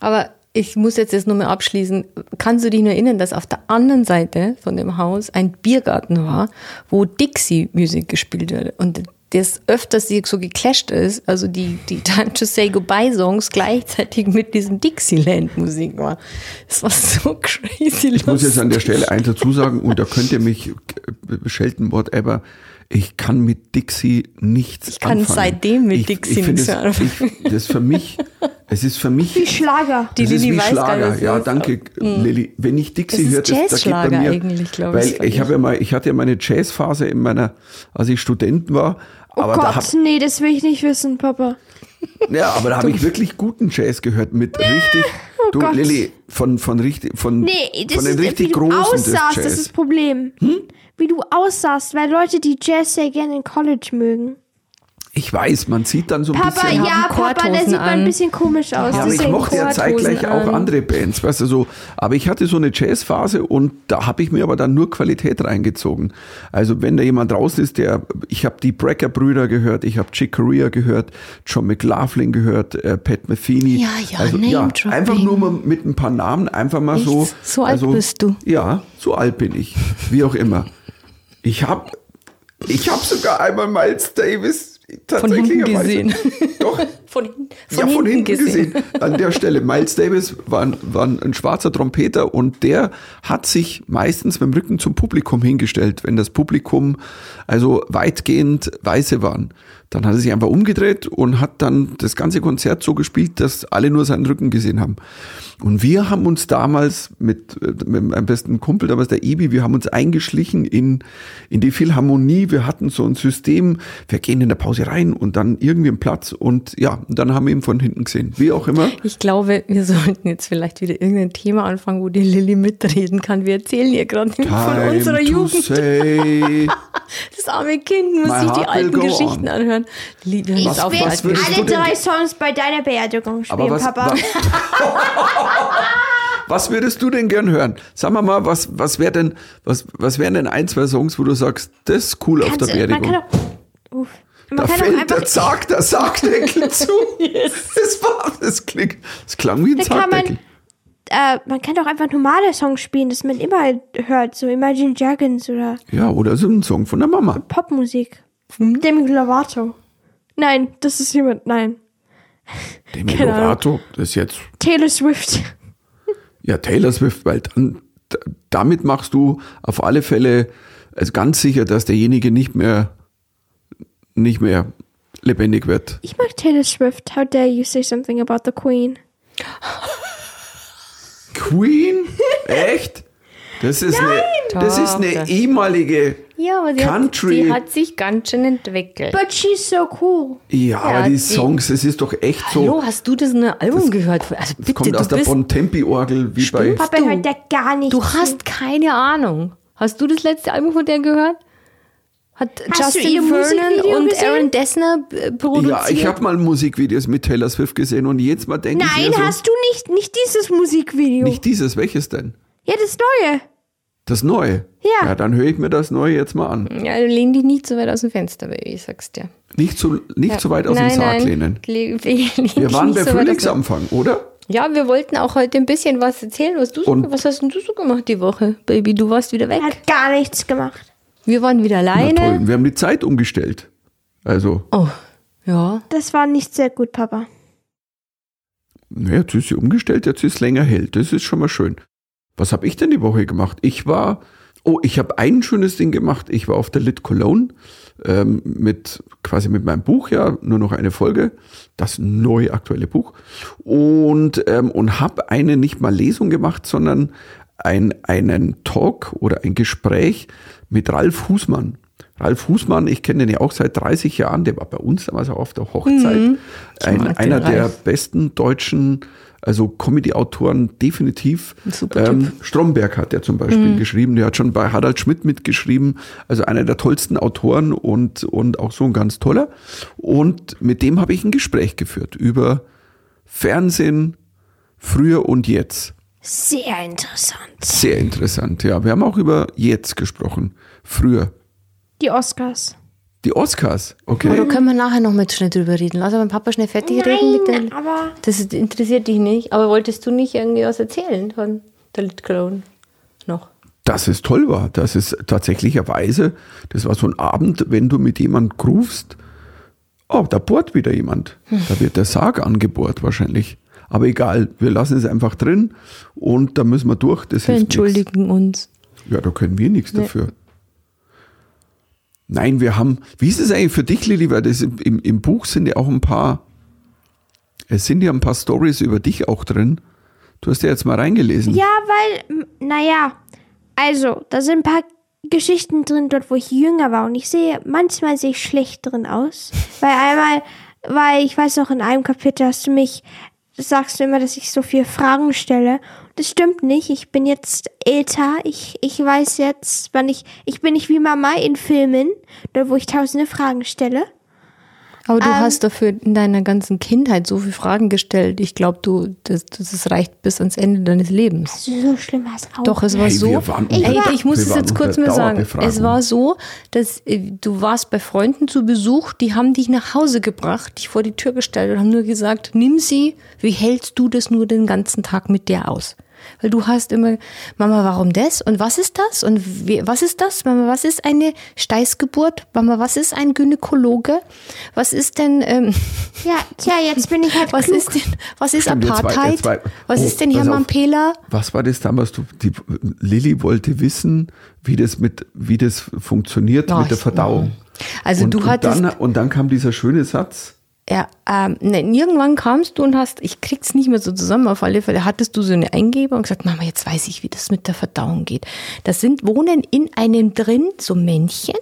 Aber ich muss jetzt das nur mal abschließen. Kannst du dich nur erinnern, dass auf der anderen Seite von dem Haus ein Biergarten war, wo Dixie-Musik gespielt wurde und das öfters so geclasht ist, also die, die (laughs) Time to Say Goodbye Songs gleichzeitig mit diesem Dixieland-Musik war. Das war so (laughs) crazy Ich muss jetzt an der Stelle eins dazu sagen, und da könnt ihr mich äh, schelten, whatever. Ich kann mit Dixie nichts Ich kann anfangen. seitdem mit ich, Dixie ich finde nichts es- anfangen. ich- Das ist für mich, es ist für mich wie Schlager. Die das Lilly weiß gar Schlager. nicht, Ja, danke, Lilly. Wenn ich Dixie Das höre, ist das, da geht bei Jazzschlager mir, eigentlich, glaube ich, weil ich habe ja mal, ich hatte ja meine Jazzphase in meiner, als ich Student war. Oh Aber da hab, Gott, nee, das will ich nicht wissen, Papa. ja, aber da habe ich wirklich guten Jazz gehört mit richtig. Du, Oh Gott. Lilly, von von richtig, von Nee, von den ist, richtig wie du großen aussahst, das ist das Problem. Wie du aussahst, weil Leute, die Jazz sehr gerne in College mögen. Ich weiß, man sieht dann so ein Papa, bisschen. ja, Papa, der sieht mal ein an. bisschen komisch aus. Ja, aber ich mochte ja zeitgleich auch an. andere Bands, weißt du so. Aber ich hatte so eine Jazzphase und da habe ich mir aber dann nur Qualität reingezogen. Also wenn da jemand draußen ist, der, ich habe die Brecker-Brüder gehört, ich habe Chick Corea gehört, John McLaughlin gehört, äh, Pat Metheny. Ja, ja, also, Name-Dropping. einfach nur mal mit ein paar Namen, einfach mal Echt? so. So alt also, bist du? Ja, so alt bin ich. Wie auch immer. Ich habe ich hab sogar einmal Miles Davis Von hinten gesehen. Doch, (laughs) Von, von, ja, hinten, von hinten gesehen. gesehen. An der Stelle. Miles Davis war ein, war ein schwarzer Trompeter und der hat sich meistens mit dem Rücken zum Publikum hingestellt, wenn das Publikum also weitgehend Weiße waren. Dann hat er sich einfach umgedreht und hat dann das ganze Konzert so gespielt, dass alle nur seinen Rücken gesehen haben. Und wir haben uns damals mit, mit meinem besten Kumpel, damals der Ibi, wir haben uns eingeschlichen in, in die Philharmonie. Wir hatten so ein System, wir gehen in der Pause rein und dann irgendwie einen Platz und ja, dann haben wir ihn von hinten gesehen. Wie auch immer. Ich glaube, wir sollten jetzt vielleicht wieder irgendein Thema anfangen, wo die Lilly mitreden kann. Wir erzählen ihr gerade von unserer Jugend. say. (laughs) Das arme Kind muss sich die alten Geschichten on. anhören. Wir hören Ich jetzt auf, will was würdest alle du denn- drei Songs bei deiner Beerdigung Aber spielen, was, Papa. was, (laughs) was würdest du denn gern hören? Sag mal mal, was, was wäre denn, was, was wären denn ein, zwei Songs, wo du sagst, das ist cool auf der Kannst du- man Beerdigung? kann doch, Man da fällt einfach- der Sarg, der Sargdeckel zu. (laughs) Das war, das klingt, das klang wie ein Da kann man-. Äh, man kann doch einfach normale Songs spielen, das man immer hört, so Imagine Dragons oder Ja, oder so ein Song von der Mama. Popmusik. Hm? Demi Lovato. Nein, das ist jemand, nein. Demi Keine. Lovato, das ist jetzt, Taylor Swift. ja, Taylor Swift, weil dann, damit machst du auf alle Fälle also ganz sicher, dass derjenige nicht mehr, nicht mehr lebendig wird. Ich mag Taylor Swift. How dare you say something about the Queen? Queen? Echt? Das ist eine, das ist eine ehemalige Ja, aber sie Country. Hat, sie hat sich ganz schön entwickelt. But she's so cool. Ja, aber die die- Songs, es ist doch echt so. Hallo, hast du das in einem Album gehört? Also Das bitte, kommt du aus der bist, Bontempi-Orgel, wie bei. Papa du? hört ja gar nicht. du hast keine Ahnung. Hast du das letzte Album von der gehört? Hat Hast du ihr Justin Vernon und gesehen? Aaron Dessner äh, produziert? Ja, ich habe mal Musikvideos mit Taylor Swift gesehen und jetzt mal denke ich Nein, mir so, hast du nicht. Nicht dieses Musikvideo. nicht dieses, welches denn? Ja, das neue. Das Neue? Ja. Ja, dann höre ich mir das Neue jetzt mal an. Ja, du lehn dich nicht so weit aus dem Fenster, Baby, ich sag's dir. Nicht zu, nicht zu weit aus nein, dem Sarg nein. lehnen. Le- (laughs) Wir waren bei so Frühlingsanfang, oder? Ja, wir wollten auch heute ein bisschen was erzählen. Was, du so, was hast denn du so gemacht die Woche, Baby? Du warst wieder weg. Er hat gar nichts gemacht. Wir waren wieder Na alleine. toll, wir haben die Zeit umgestellt. Also, Oh, ja. Das war nicht sehr gut, Papa. naja, jetzt ist sie umgestellt, jetzt ist es länger hell. Das ist schon mal schön. Was habe ich denn die Woche gemacht? Ich war, oh, ich habe ein schönes Ding gemacht. Ich war auf der Lit Cologne ähm, mit quasi mit meinem Buch, ja, nur noch eine Folge, das neue aktuelle Buch und ähm, und habe eine nicht mal Lesung gemacht, sondern ein, einen Talk oder ein Gespräch mit Ralf Husmann. Ralf Husmann, ich kenne den ja auch seit 30 Jahren, der war bei uns damals auch auf der Hochzeit. Ein, mag den einer der besten deutschen, also Comedy-Autoren definitiv. Ähm, Stromberg hat er zum Beispiel geschrieben, der hat schon bei Harald Schmidt mitgeschrieben, also einer der tollsten Autoren und, und auch so ein ganz toller. Und mit dem habe ich ein Gespräch geführt über Fernsehen früher und jetzt. Sehr interessant. Sehr interessant, ja. Wir haben auch über jetzt gesprochen. Früher. Die Oscars. Die Oscars, Aber okay. da können wir nachher noch mit schnell drüber reden. Lass aber Papa schnell fertig reden mit Nein, der. aber Das interessiert dich nicht. Aber wolltest du nicht irgendwie was erzählen von der Lit Cologne noch? Dass es toll war, dass es tatsächlicherweise, das war so ein Abend, wenn du mit jemand grufst, oh, da bohrt wieder jemand. Da wird der Sarg angebohrt wahrscheinlich. Aber egal, wir lassen es einfach drin und da müssen wir durch. Das Wir entschuldigen uns. nichts. Ja, da können wir nichts dafür. Nein, wir haben, wie ist es eigentlich für dich, Lilly? Weil das im, im, Buch sind ja auch ein paar, es sind ja ein paar Stories über dich auch drin. Du hast ja jetzt mal reingelesen. Ja, weil, naja, also, da sind ein paar Geschichten drin, dort wo ich jünger war und ich sehe, manchmal sehe ich schlecht drin aus. (laughs) Weil einmal, weil ich weiß noch, in einem Kapitel hast du mich, sagst du immer, dass ich so viele Fragen stelle. Das stimmt nicht. Ich bin jetzt älter. Ich, ich weiß jetzt, wann ich, ich bin nicht wie Mama in Filmen, wo ich tausende Fragen stelle. Aber du Ähm. hast dafür in deiner ganzen Kindheit so viele Fragen gestellt. Ich glaube, du, das, das reicht bis ans Ende deines Lebens. So schlimm war es auch. Doch, es war Hey, so. Ey, unter- ich muss es jetzt kurz mal sagen. Es war so, dass äh, du warst bei Freunden zu Besuch, die haben dich nach Hause gebracht, dich vor die Tür gestellt und haben nur gesagt, nimm sie, wie hältst du das nur den ganzen Tag mit der aus? Weil du hast immer, Mama, warum das? Und was ist das? Und wie, was ist das? Mama, was ist eine Steißgeburt? Mama, was ist ein Gynäkologe? Was ist denn, ähm, (laughs) Ja, tja, jetzt bin ich halt (laughs) was klug. ist denn, was ist Stimmt, jetzt war- Apartheid? jetzt war- was Oh, ist denn. Hermann Pehler? Was war das damals? Du, die, Lilly wollte wissen, wie das mit, wie das funktioniert Ja, mit der Verdauung. Also und, du hattest, und, dann, und dann kam dieser schöne Satz. Ja, ähm, nein, irgendwann kamst du und hast, ich krieg's nicht mehr so zusammen, auf alle Fälle hattest du so eine Eingebung und gesagt, Mama, jetzt weiß ich, wie das mit der Verdauung geht. Das sind, wohnen in einem drin so Männchen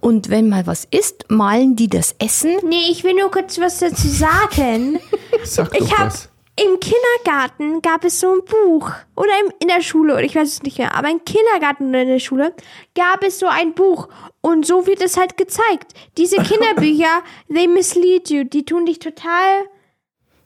und wenn mal was ist, malen die das Essen. Nee, ich will nur kurz was dazu sagen. (laughs) Sag Ich doch habe was. Im Kindergarten gab es so ein Buch oder im, in der Schule oder ich weiß es nicht mehr, aber im Kindergarten oder in der Schule gab es so ein Buch und so wird es halt gezeigt. Diese (laughs) Kinderbücher, they mislead you, die tun dich total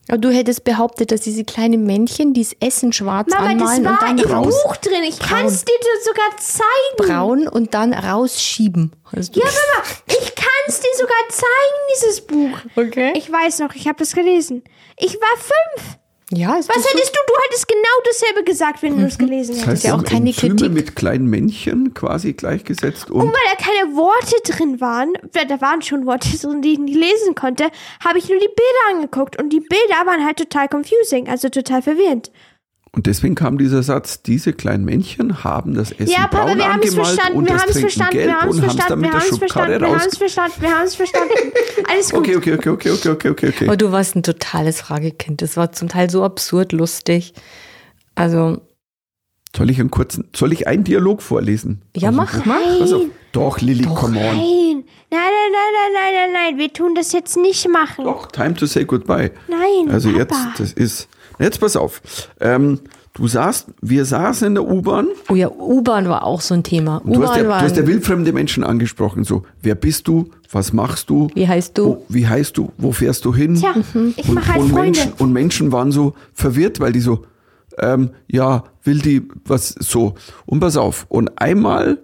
Aber du hättest behauptet, dass diese kleinen Männchen, die das Essen schwarz Mama, das anmalen und war dann im raus, Buch drin. Ich kann es dir sogar zeigen. braun und dann rausschieben. Du- Ja, Mama, ich kann es dir sogar zeigen, dieses Buch. Okay. Ich weiß noch, ich habe das gelesen. Ich war fünf. Ja, Was hättest du? Du hättest genau dasselbe gesagt, wenn du es gelesen Das hättest. heißt, ja auch keine Enzyme Kritik. mit kleinen Männchen quasi gleichgesetzt und Und weil da keine Worte drin waren, da waren schon Worte drin, die ich nicht lesen konnte, habe ich nur die Bilder angeguckt. Und die Bilder waren halt total confusing, also total verwirrend. Und deswegen kam dieser Satz, diese kleinen Männchen haben das Essen Ja, Papa, braun wir haben es angemalt verstanden, und wir das haben es Trinken verstanden, gelb wir haben es und haben es dann verstanden, mit wir der haben es Schubkarre verstanden, wir haben es raus. verstanden, wir haben es verstanden. Alles gut. Okay, okay, okay, okay, okay, okay, okay, okay. Aber du warst ein totales Fragekind. Das war zum Teil so absurd lustig. Also, Soll ich einen kurzen, soll ich einen Dialog vorlesen? ja, dem mach, mach. Auf. Doch, Lilly, come on. Nein, nein, nein, nein, nein, nein, nein, nein, wir tun das jetzt nicht machen. Doch, time to say goodbye. Nein, Also Papa. jetzt, das ist, jetzt pass auf. Ähm, du saßt, wir saßen in der U-Bahn Oh ja, U-Bahn war auch so ein Thema. du hast, ja, du hast ja wildfremde Menschen angesprochen. So, wer bist du? Was machst du? Wie heißt du? Wo, wie heißt du? Wo fährst du hin? Tja, ich und, mache halt und Freunde. Menschen, und Menschen waren so verwirrt, weil die so, ähm, ja, will die was so. Und pass auf. Und einmal,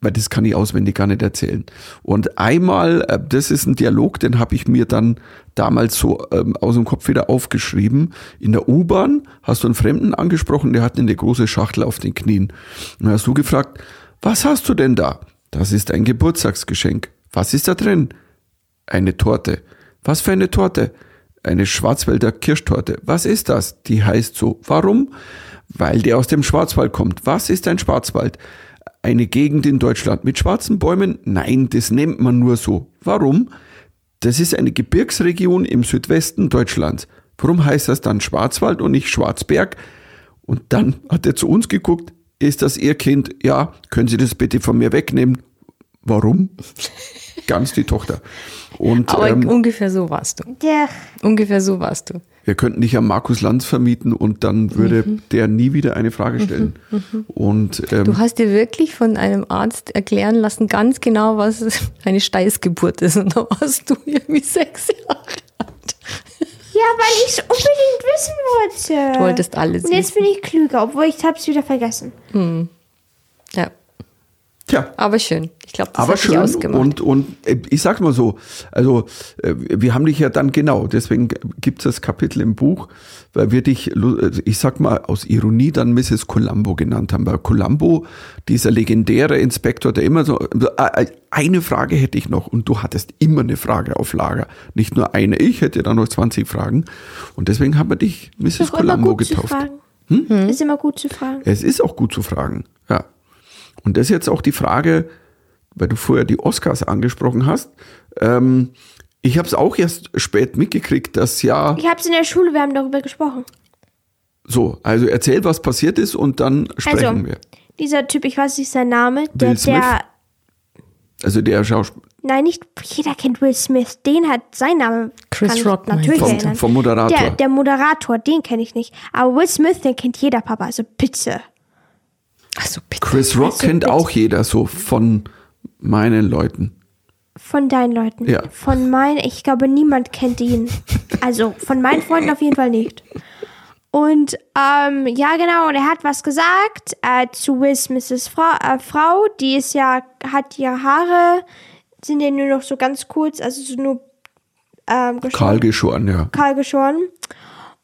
weil das kann ich auswendig gar nicht erzählen. Und einmal, äh, das ist ein Dialog, den habe ich mir dann damals so ähm, aus dem Kopf wieder aufgeschrieben. In der U-Bahn hast du einen Fremden angesprochen, der hat eine große Schachtel auf den Knien. Und dann hast du gefragt, was hast du denn da? Das ist ein Geburtstagsgeschenk. Was ist da drin? Eine Torte. Was für eine Torte? Eine Schwarzwälder Kirschtorte. Was ist das? Die heißt so. Warum? Weil der aus dem Schwarzwald kommt. Was ist ein Schwarzwald? Eine Gegend in Deutschland mit schwarzen Bäumen? Nein, das nennt man nur so. Warum? Das ist eine Gebirgsregion im Südwesten Deutschlands. Warum heißt das dann Schwarzwald und nicht Schwarzberg? Und dann hat er zu uns geguckt. Ist das Ihr Kind? Ja, können Sie das bitte von mir wegnehmen? Warum? Ganz die Tochter. Und Aber ähm, ungefähr so warst du. Der, Ungefähr so warst du. wir könnten dich an Markus Lanz vermieten und dann würde der nie wieder eine Frage stellen. Und ähm, Du hast dir wirklich von einem Arzt erklären lassen, ganz genau, was (laughs) eine Steißgeburt ist. Und da warst du irgendwie sechs Jahre alt. ja, weil ich es unbedingt wissen wollte. Du wolltest alles Und jetzt wissen. bin ich klüger, obwohl ich hab's wieder vergessen. Ja, tja, aber schön. Ich glaube, das aber hat schön ausgemacht. und, und äh, ich sag mal so, also äh, wir haben dich ja dann genau, deswegen gibt es das Kapitel im Buch, weil wir dich, äh, ich sag mal aus Ironie dann Mrs. Columbo genannt haben, weil Columbo, dieser legendäre Inspektor, der immer so, äh, eine Frage hätte ich noch und du hattest immer eine Frage auf Lager, nicht nur eine, ich hätte dann noch 20 Fragen und deswegen haben wir dich Mrs. Ist auch immer Columbo gut zu getauft. fragen. Hm? Ist immer gut zu fragen. Es ist auch gut zu fragen, ja. Und das ist jetzt auch die Frage, weil du vorher die Oscars angesprochen hast. Ähm, ich habe es auch erst spät mitgekriegt, dass ja Ich hab's in der Schule, wir haben darüber gesprochen. so, also erzähl, was passiert ist und dann sprechen Also, wir. dieser Typ, ich weiß nicht seinen Namen, der, Will Smith? der, Also der Schauspieler nein, nicht jeder kennt Will Smith, den hat sein Name. Chris Rock natürlich vom, erinnern. vom Moderator. Der, der Moderator, den kenne ich nicht. Aber Will Smith, den kennt jeder Papa, also bitte. Achso, bitte. Chris Rock Also kennt bitte. auch jeder so von meinen Leuten. Von deinen Leuten. Ja. Von meinen, ich glaube, niemand kennt ihn. Also von meinen Freunden auf jeden Fall nicht. Und ähm, ja, genau, und er hat was gesagt äh, zu Will Smiths Frau, äh, Frau, die ist ja, hat ihre Haare, sind ja nur noch so ganz kurz, also so nur ähm, geschoren. Karl geschoren, ja. kahl geschoren.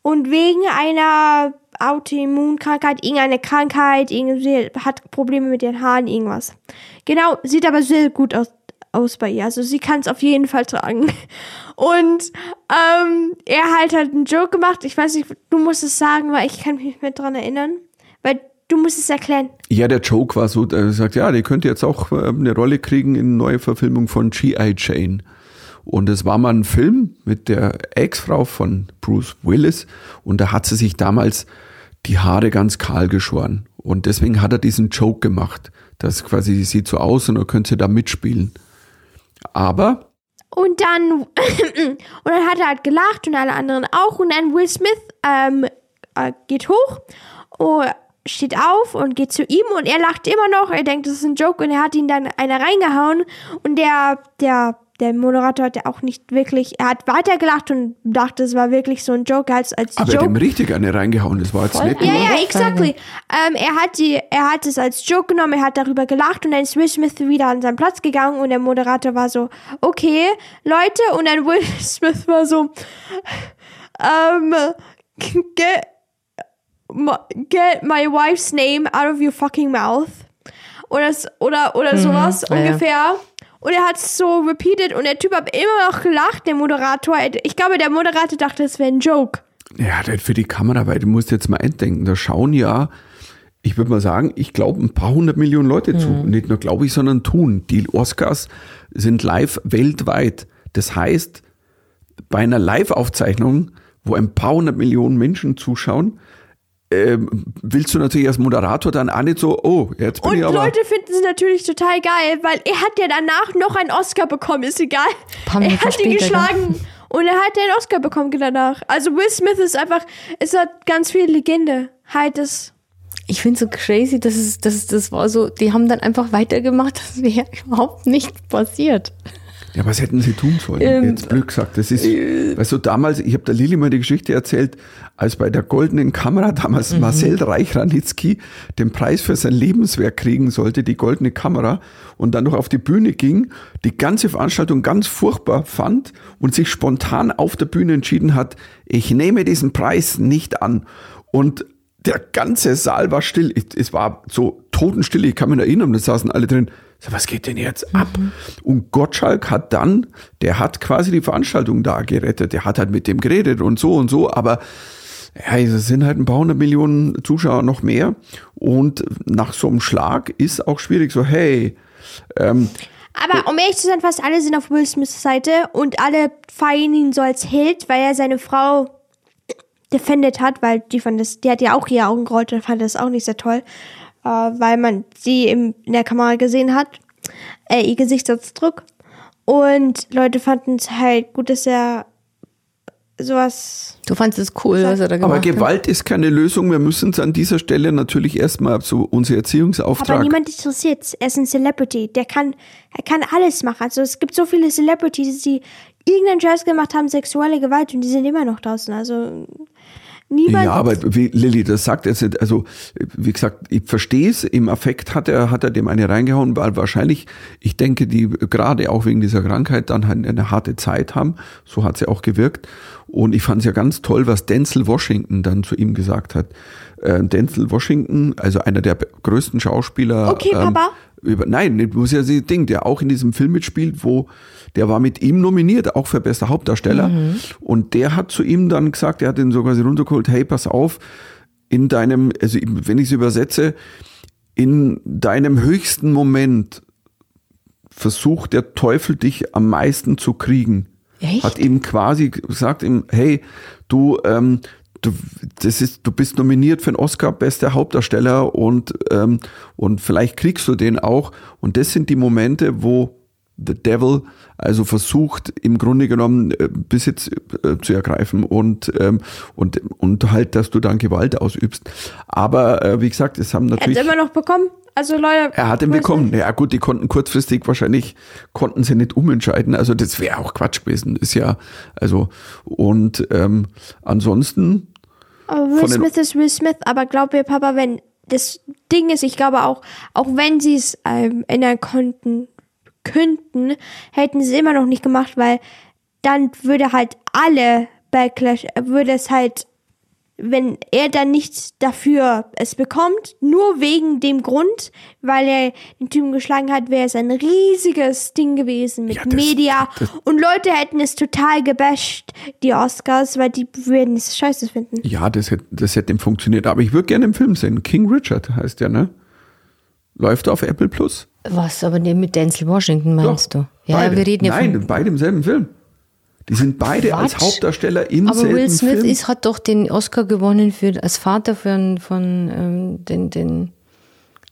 Und wegen einer Autoimmunkrankheit, irgendeine Krankheit, irgendwie hat Probleme mit den Haaren, irgendwas. Genau, sieht aber sehr gut aus, aus bei ihr. Also sie kann es auf jeden Fall tragen. (laughs) Und ähm, er halt hat einen Joke gemacht. Ich weiß nicht, du musst es sagen, weil ich kann mich nicht mehr dran erinnern. Weil du musst es erklären. Ja, der Joke war so, er sagt, ja, die könnte jetzt auch äh, eine Rolle kriegen in neue Verfilmung von G.I. Jane. Und es war mal ein Film mit der Ex-Frau von Bruce Willis und da hat sie sich damals die Haare ganz kahl geschoren. Und deswegen hat er diesen Joke gemacht, dass quasi sie sieht so aus und er könnte da mitspielen. Aber Und dann, (clears throat) und dann hat er halt gelacht und alle anderen auch. Und dann Will Smith ähm, äh, geht hoch, oh, steht auf und geht zu ihm und er lacht immer noch. Er denkt, das ist ein Joke und er hat ihn dann einer reingehauen. Und der, der, der Moderator hat ja auch nicht wirklich, er hat weitergelacht und dachte, es war wirklich so ein Joke als, als Aber er hat Joke. ihm richtig eine reingehauen. Das war jetzt Voll. nicht Ja, ja, exactly. Ähm, er hat die, er hat es als Joke genommen, er hat darüber gelacht und dann ist Will Smith wieder an seinen Platz gegangen und der Moderator war so, okay, Leute, und dann Will (laughs) Smith war so, ähm, get, my, get my wife's name out of your fucking mouth. Oder, oder, oder sowas ja, ja. Und er hat es so repeated und der Typ hat immer noch gelacht, der Moderator. Ich glaube, der Moderator dachte, es wäre ein Joke. Ja, das für die Kamera, weil du musst jetzt mal entdenken, da schauen ja, ich würde mal sagen, ich glaube ein paar hundert Millionen Leute zu. Nicht nur glaube ich, sondern tun. Die Oscars sind live weltweit. Das heißt, bei einer Live-Aufzeichnung, wo ein paar hundert Millionen Menschen zuschauen, ähm, willst du natürlich als Moderator dann auch nicht so, oh, jetzt bin Und ich aber... Leute finden es natürlich total geil, weil er hat ja danach noch einen Oscar bekommen, ist egal. Paar er hat ihn geschlagen und er hat den Oscar bekommen danach. Also Will Smith ist einfach, es hat ganz viel Legende. Halt es. Ich finde so crazy, dass es, dass es, das war so, die haben dann einfach weitergemacht, (laughs) das wäre überhaupt nicht passiert. Ja, was hätten sie tun sollen? Ähm, Jetzt blöd gesagt. Das ist, weißt du, damals, ich habe der Lilly mal die Geschichte erzählt, als bei der goldenen Kamera damals Mhm. Marcel Reich-Ranitzky den Preis für sein Lebenswerk kriegen sollte, die goldene Kamera, und dann noch auf die Bühne ging, die ganze Veranstaltung ganz furchtbar fand und sich spontan auf der Bühne entschieden hat, ich nehme diesen Preis nicht an. Und der ganze Saal war still. Es- Es war so totenstill. Ich kann mich erinnern, da saßen alle drin. So, was geht denn jetzt ab? Und Gottschalk hat dann, der hat quasi die Veranstaltung da gerettet. Der hat halt mit dem geredet und so und so. Aber ja, es sind halt ein paar hundert Millionen Zuschauer noch mehr. Und nach so einem Schlag ist auch schwierig so, hey, ähm, Aber um ehrlich zu sein, fast alle sind auf Will Smiths Seite und alle feiern ihn so als Held, weil er seine Frau defended hat, weil die fand das, die hat ja auch ihr Augen gerollt und fand das auch nicht sehr toll, äh, weil man sie im, in der Kamera gesehen hat, äh, ihr Gesichtsausdruck. Und Leute fanden es halt gut, dass er sowas. Du fandest es cool, was er da gemacht aber hat. Gewalt ist keine Lösung. Wir müssen es an dieser Stelle natürlich erstmal so unser Aber Erziehungsauftrag. niemand interessiert. Er ist ein Celebrity. Der kann, er kann alles machen. Also es gibt so viele Celebrities, die irgendeinen Scheiß gemacht haben, sexuelle Gewalt und die sind immer noch draußen. Also niemand. Ja, aber wie Lilly das sagt, jetzt nicht, also wie gesagt, ich verstehe es, im Affekt hat er, hat er dem eine reingehauen, weil wahrscheinlich, ich denke, die gerade auch wegen dieser Krankheit dann halt eine harte Zeit haben, so hat sie auch gewirkt. Und ich fand es ja ganz toll, was Denzel Washington dann zu ihm gesagt hat. Äh, Denzel Washington, also einer der größten Schauspieler. Okay, Papa. Über, nein, das muss ja das Ding, der auch in diesem Film mitspielt, wo der war mit ihm nominiert, auch für bester Hauptdarsteller. Und der hat zu ihm dann gesagt, er hat ihn so quasi runtergeholt, hey, pass auf, in deinem, also wenn ich es übersetze, in deinem höchsten Moment versucht der Teufel dich am meisten zu kriegen. Echt? Hat ihm quasi gesagt, ihm, hey, du, ähm, du, das ist, du bist nominiert für einen Oscar, bester Hauptdarsteller und, ähm, und vielleicht kriegst du den auch. Und das sind die Momente, wo The Devil also versucht, im Grunde genommen äh, Besitz äh, zu ergreifen und, ähm, und, und halt, dass du dann Gewalt ausübst. Aber äh, wie gesagt, es haben er hat natürlich. immer noch bekommen. Also Leute. Er hat ihn bekommen. Ja gut, die konnten kurzfristig wahrscheinlich, konnten sie nicht umentscheiden. Also das wäre auch Quatsch gewesen. Ist ja, also, und ähm, ansonsten, Aber Will von den- Smith ist Will Smith. Aber glaub mir, Papa, wenn das Ding ist, ich glaube auch, auch wenn sie es ähm, ändern konnten, könnten, hätten sie es immer noch nicht gemacht, weil dann würde halt alle Backlash, würde es halt, wenn er dann nicht dafür es bekommt, nur wegen dem Grund, weil er den Typen geschlagen hat, wäre es ein riesiges Ding gewesen mit Ja, das- Media das- und Leute hätten es total gebasht, die Oscars, weil die würden es scheiße finden. ja, das hätte, das hätte ihm funktioniert. Aber ich würde gerne im Film sehen. King Richard heißt der, ne? Läuft auf Apple Plus. Was, aber mit Denzel Washington meinst Doch, du? Ja, beide. wir reden ja Nein, von. beide im selben Film. Die sind beide als Quatsch. Hauptdarsteller im Aber selben Will Smith Film. ist, hat doch den Oscar gewonnen für als Vater von, von ähm, den, den,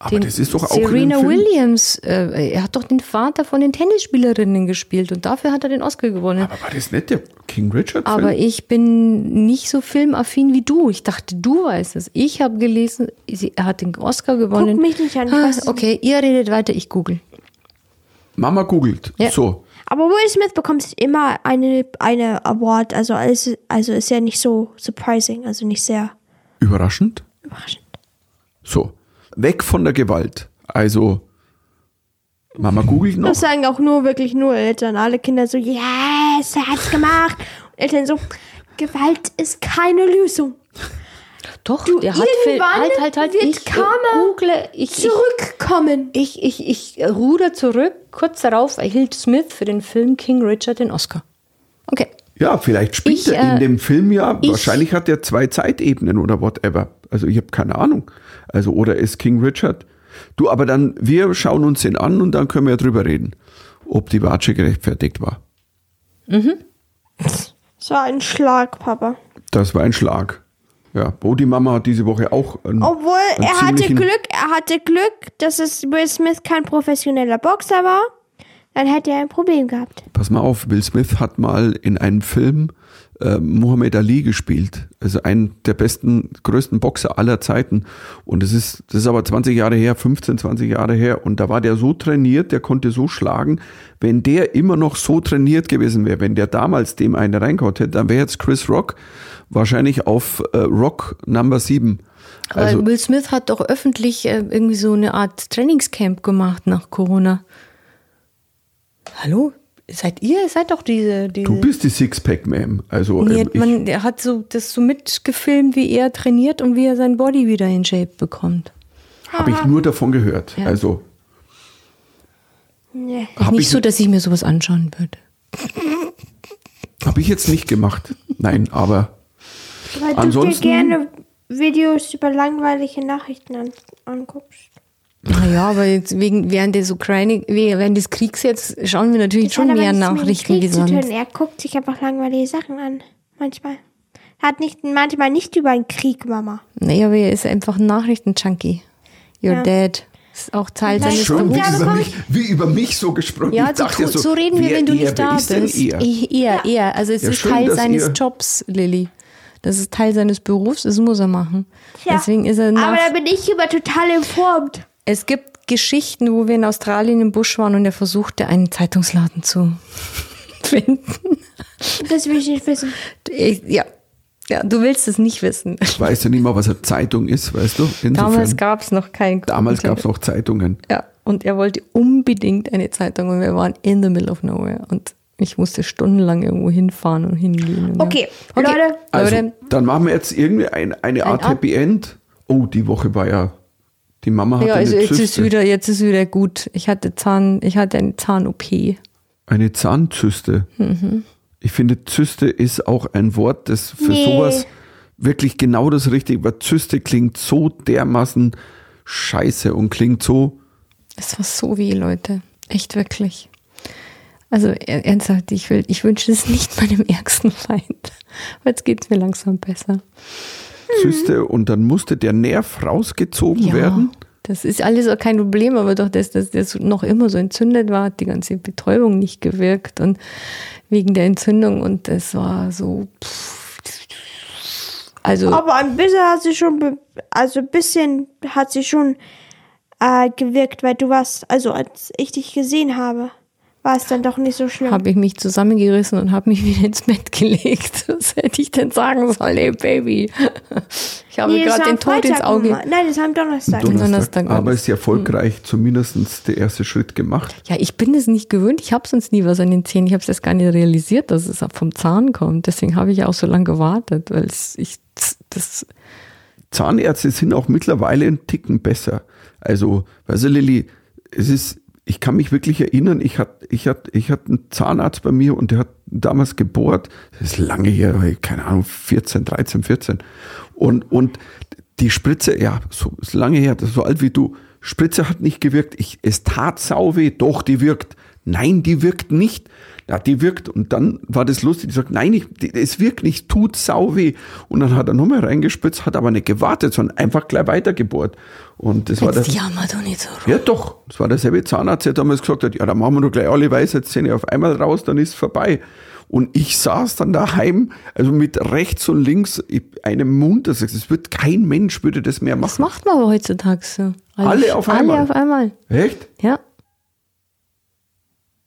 Aber den das ist doch auch Serena. Williams. Äh, er hat doch den Vater von den Tennisspielerinnen gespielt und dafür hat er den Oscar gewonnen. Aber war das nicht der King Richard Aber Film? ich bin nicht so filmaffin wie du. Ich dachte, du weißt es. Ich habe gelesen, sie, er hat den Oscar gewonnen. mich nicht an, ich Ah, weiß es okay, ihr redet weiter, ich google. Mama googelt. Ja. So. Aber Will Smith bekommt immer eine, eine Award, also, also, also ist ja nicht so surprising, also nicht sehr Überraschend. überraschend. So, weg von der Gewalt. Also, Mama googelt noch. Das sagen auch nur wirklich nur Eltern. Alle Kinder so, yes, er hat's gemacht. Und Eltern so, Gewalt ist keine Lösung. Doch, der hat Film. Halt, halt, halt. wird Ich äh, Karma google. Ich, ich, Zurückkommen. ich, ich, ich ruder zurück. Kurz darauf erhielt Smith für den Film King Richard den Oscar. Okay. Ja, vielleicht spielt Ich, er in äh, dem Film ja, ich- wahrscheinlich hat er zwei Zeitebenen oder whatever. Also ich habe keine Ahnung. Also oder ist King Richard. Du, aber dann, wir schauen uns den an und dann können wir ja drüber reden, ob die Watsche gerechtfertigt war. Das war ein Schlag, Papa. Das war ein Schlag. Ja, die Mama hat diese Woche auch einen, Obwohl, einen er hatte Glück, er hatte Glück, dass es Will Smith kein professioneller Boxer war. Dann hätte er ein Problem gehabt. Pass mal auf, Will Smith hat mal in einem Film äh, Muhammad Ali gespielt. Also einen der besten, größten Boxer aller Zeiten. Und das ist, das ist aber 20 Jahre her, 15, 20 Jahre her. Und da war der so trainiert, der konnte so schlagen. Wenn der immer noch so trainiert gewesen wäre, wenn der damals dem eine reingehaut hätte, dann wäre jetzt Chris Rock wahrscheinlich auf äh, Rock Number 7. Aber Also, Will Smith hat doch öffentlich äh, irgendwie so eine Art Trainingscamp gemacht nach Corona. Hallo? Seid ihr? Ihr seid doch diese. diese du bist die Sixpack-Ma'am. Also, Nee, ähm, man, er hat so das so mitgefilmt, wie er trainiert und wie er sein Body wieder in Shape bekommt. habe ich nur davon gehört. Ja. Also, Nee. habe Nicht ich, so, dass ich mir sowas anschauen würde. (laughs) hab ich jetzt nicht gemacht. Nein, aber Weil Ansonsten- du dir gerne Videos über langweilige Nachrichten an, anguckst. Naja, aber jetzt wegen, während des Ukraine, während des Kriegs jetzt schauen wir natürlich Das schon mehr Nachrichten wie sonst. Er guckt sich einfach langweilige Sachen an. Manchmal. Hat nicht, manchmal nicht über einen Krieg, Mama. Nee, aber er ist einfach ein Nachrichtenjunkie. You're Ja. dead. Ist auch Teil seines Schön, wie, Ja, über mich, wie über mich so gesprochen. Ja, ich so, dachte tu- so reden wir, wenn du nicht da bist. er? Ich, er, er. Also es Ja, ist schön, Teil seines ihr- Jobs, Lilly. Das ist Teil seines Berufs, das muss er machen. Tja, Deswegen ist er nach, Aber da bin ich über total informt. Es gibt Geschichten, wo wir in Australien im Busch waren und er versuchte, einen Zeitungsladen zu (laughs) finden. Das will ich nicht wissen. Ich, ja. ja, du willst es nicht wissen. Weißt du nicht mal, was eine Zeitung ist, weißt du? Insofern, Damals gab es noch kein damals gab es noch Zeitungen. Ja, und er wollte unbedingt eine Zeitung und wir waren in the middle of nowhere und ich musste stundenlang irgendwo hinfahren und hingehen. Und Okay, ja. Leute. Also, dann machen wir jetzt irgendwie ein, eine Art Ab- Happy End. Oh, die Woche war ja, die Mama hatte ja, also eine jetzt ist Zyste. wieder, jetzt ist wieder gut. Ich hatte Zahn, ich hatte eine Zahn-OP. Eine Zahnzyste. Mhm. Ich finde, Zyste ist auch ein Wort, das für Nee. sowas wirklich genau das Richtige, weil Zyste klingt so dermaßen scheiße und klingt so, Das war so weh, Leute. Echt wirklich. Also er- ernsthaft, ich, will, ich wünsche es nicht (laughs) meinem ärgsten Feind. Aber jetzt geht es mir langsam besser. Zyste und dann musste der Nerv rausgezogen werden. das ist alles auch kein Problem, aber doch, dass das das noch immer so entzündet war, hat die ganze Betäubung nicht gewirkt und wegen der Entzündung und das war so. Also Aber ein bisschen hat sie schon, also ein bisschen hat sie schon äh, gewirkt, weil du warst, also als ich dich gesehen habe, war es dann doch nicht so schlimm. habe ich mich zusammengerissen und habe mich wieder ins Bett gelegt. (laughs) Was hätte ich denn sagen sollen, ey Baby? (laughs) Ich habe Nee, gerade den Tod ins Freitag, Auge. Mama. Nein, das am Donnerstag. Donnerstag. Donnerstag aber ist erfolgreich zumindest der erste Schritt gemacht. Ja, ich bin es nicht gewöhnt. Ich habe sonst nie was an den Zähnen. Ich habe es erst gar nicht realisiert, dass es vom Zahn kommt. Deswegen habe ich ja auch so lange gewartet, weil es, ich das Zahnärzte sind auch mittlerweile einen Ticken besser. Also, weißt du, Lilly, es ist, ich kann mich wirklich erinnern, ich hatte ich hatte, ich hatte einen Zahnarzt bei mir und der hat damals gebohrt, das ist lange her, keine Ahnung, 14, 13, 14. Und, und die Spritze, ja, so ist lange her, das ist so alt wie du. Spritze hat nicht gewirkt. Ich, es tat sau weh. Doch, die wirkt. Nein, die wirkt nicht. Ja, die wirkt. Und dann war das lustig. Die sagt, nein, ich, die, es wirkt nicht, tut sau weh. Und dann hat er nochmal reingespritzt, hat aber nicht gewartet, sondern einfach gleich weitergebohrt. Und das war das. jetzt jammer doch nicht so rum. Ja, doch. Das war derselbe Zahnarzt, der damals gesagt hat, ja, dann machen wir doch gleich alle Weisheitszähne auf einmal raus, dann ist vorbei. Und ich saß dann daheim, also mit rechts und links einem Mund, das es wird kein Mensch würde das mehr Das machen. macht man aber heutzutage so. Alle auf einmal? Alle auf einmal. Echt? Ja.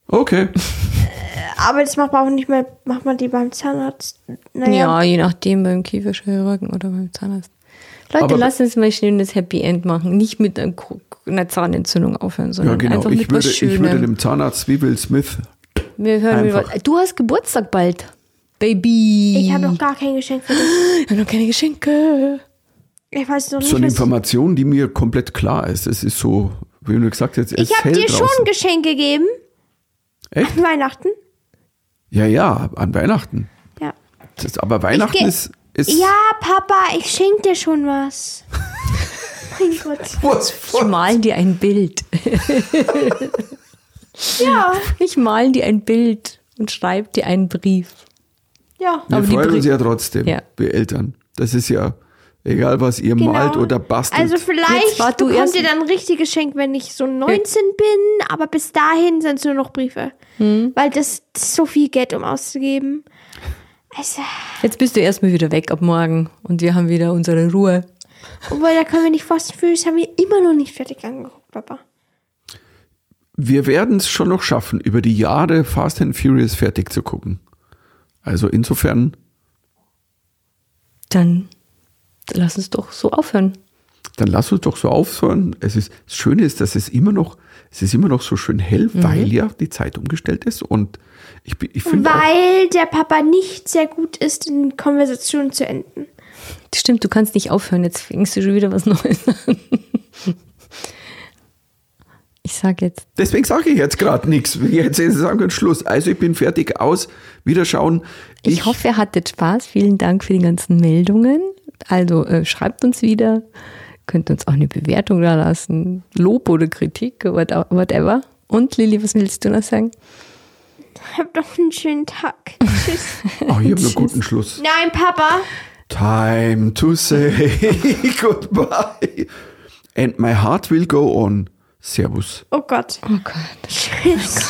Okay. Aber das macht man auch nicht mehr, macht man die beim Zahnarzt. Naja, Ja, je nachdem beim Kieferchirurgen oder beim Zahnarzt. Leute, Aber- lass uns mal schnell das Happy End machen. Nicht mit einer, Zahnentzündung aufhören, Ja, sondern genau. einfach mit Ich würde, was ich würde Schönem. dem Zahnarzt wie Will Smith. Wir hören einfach- was. Du hast Geburtstag bald. Baby. ich habe noch gar kein Geschenk für dich. (gasps) Ich habe noch keine Geschenke. Ich weiß noch nicht, So eine Information, die mir komplett klar ist. Es ist so, wie du gesagt hast, es Ich habe dir schon draußen. ein Geschenk gegeben. Echt? An Weihnachten. Ja, ja, an Weihnachten. Ja. Das, aber Weihnachten ist, ist. Ja, Papa, ich schenk dir schon was. (laughs) mein Gott. Was Ich mal dir ein Bild. (laughs) Ja, Ich mal dir ein Bild und schreib dir einen Brief. ja. Wir aber die freuen uns ja trotzdem, Ja. wir Eltern. Das ist ja egal, was ihr Genau. malt oder bastelt. Also Jetzt vielleicht wart du bekommt erst- ihr dann ein richtiges Geschenk, wenn ich so 19 bin, aber bis dahin sind es nur noch Briefe. Hm. Weil das, ist so viel Geld, um auszugeben. Also, Jetzt bist du erstmal wieder weg ab morgen und wir haben wieder unsere Ruhe. obwohl, da können wir nicht Fast and Furious haben wir immer noch nicht fertig angeguckt, Papa. wir werden es schon noch schaffen, über die Jahre Fast and Furious fertig zu gucken. Also insofern, Dann lass uns doch so aufhören. dann lass uns doch so aufhören. Es ist, das Schöne ist, dass es immer noch, es ist immer noch so schön hell, Mhm. weil ja die Zeit umgestellt ist. Und ich, ich finde auch, Weil der Papa nicht sehr gut ist, in Konversationen zu enden. Das stimmt, du kannst nicht aufhören. Jetzt fängst du schon wieder was Neues an. (laughs) Ich sag jetzt, deswegen sage ich jetzt gerade nichts. Jetzt sagen können, Schluss. Also ich bin fertig aus. Wiederschauen. Ich, hoffe, ihr hattet Spaß. Vielen Dank für die ganzen Meldungen. Also äh, schreibt uns wieder. Könnt uns auch eine Bewertung da lassen. Lob oder Kritik, what- whatever. Und Lilly, was willst du noch sagen? Habt doch einen schönen Tag. (laughs) Tschüss. Oh, ich habe einen guten Schluss. Nein, Papa. Time to say (laughs) goodbye. And my heart will go on. Servus. Oh Gott. Oh Gott. Tschüss.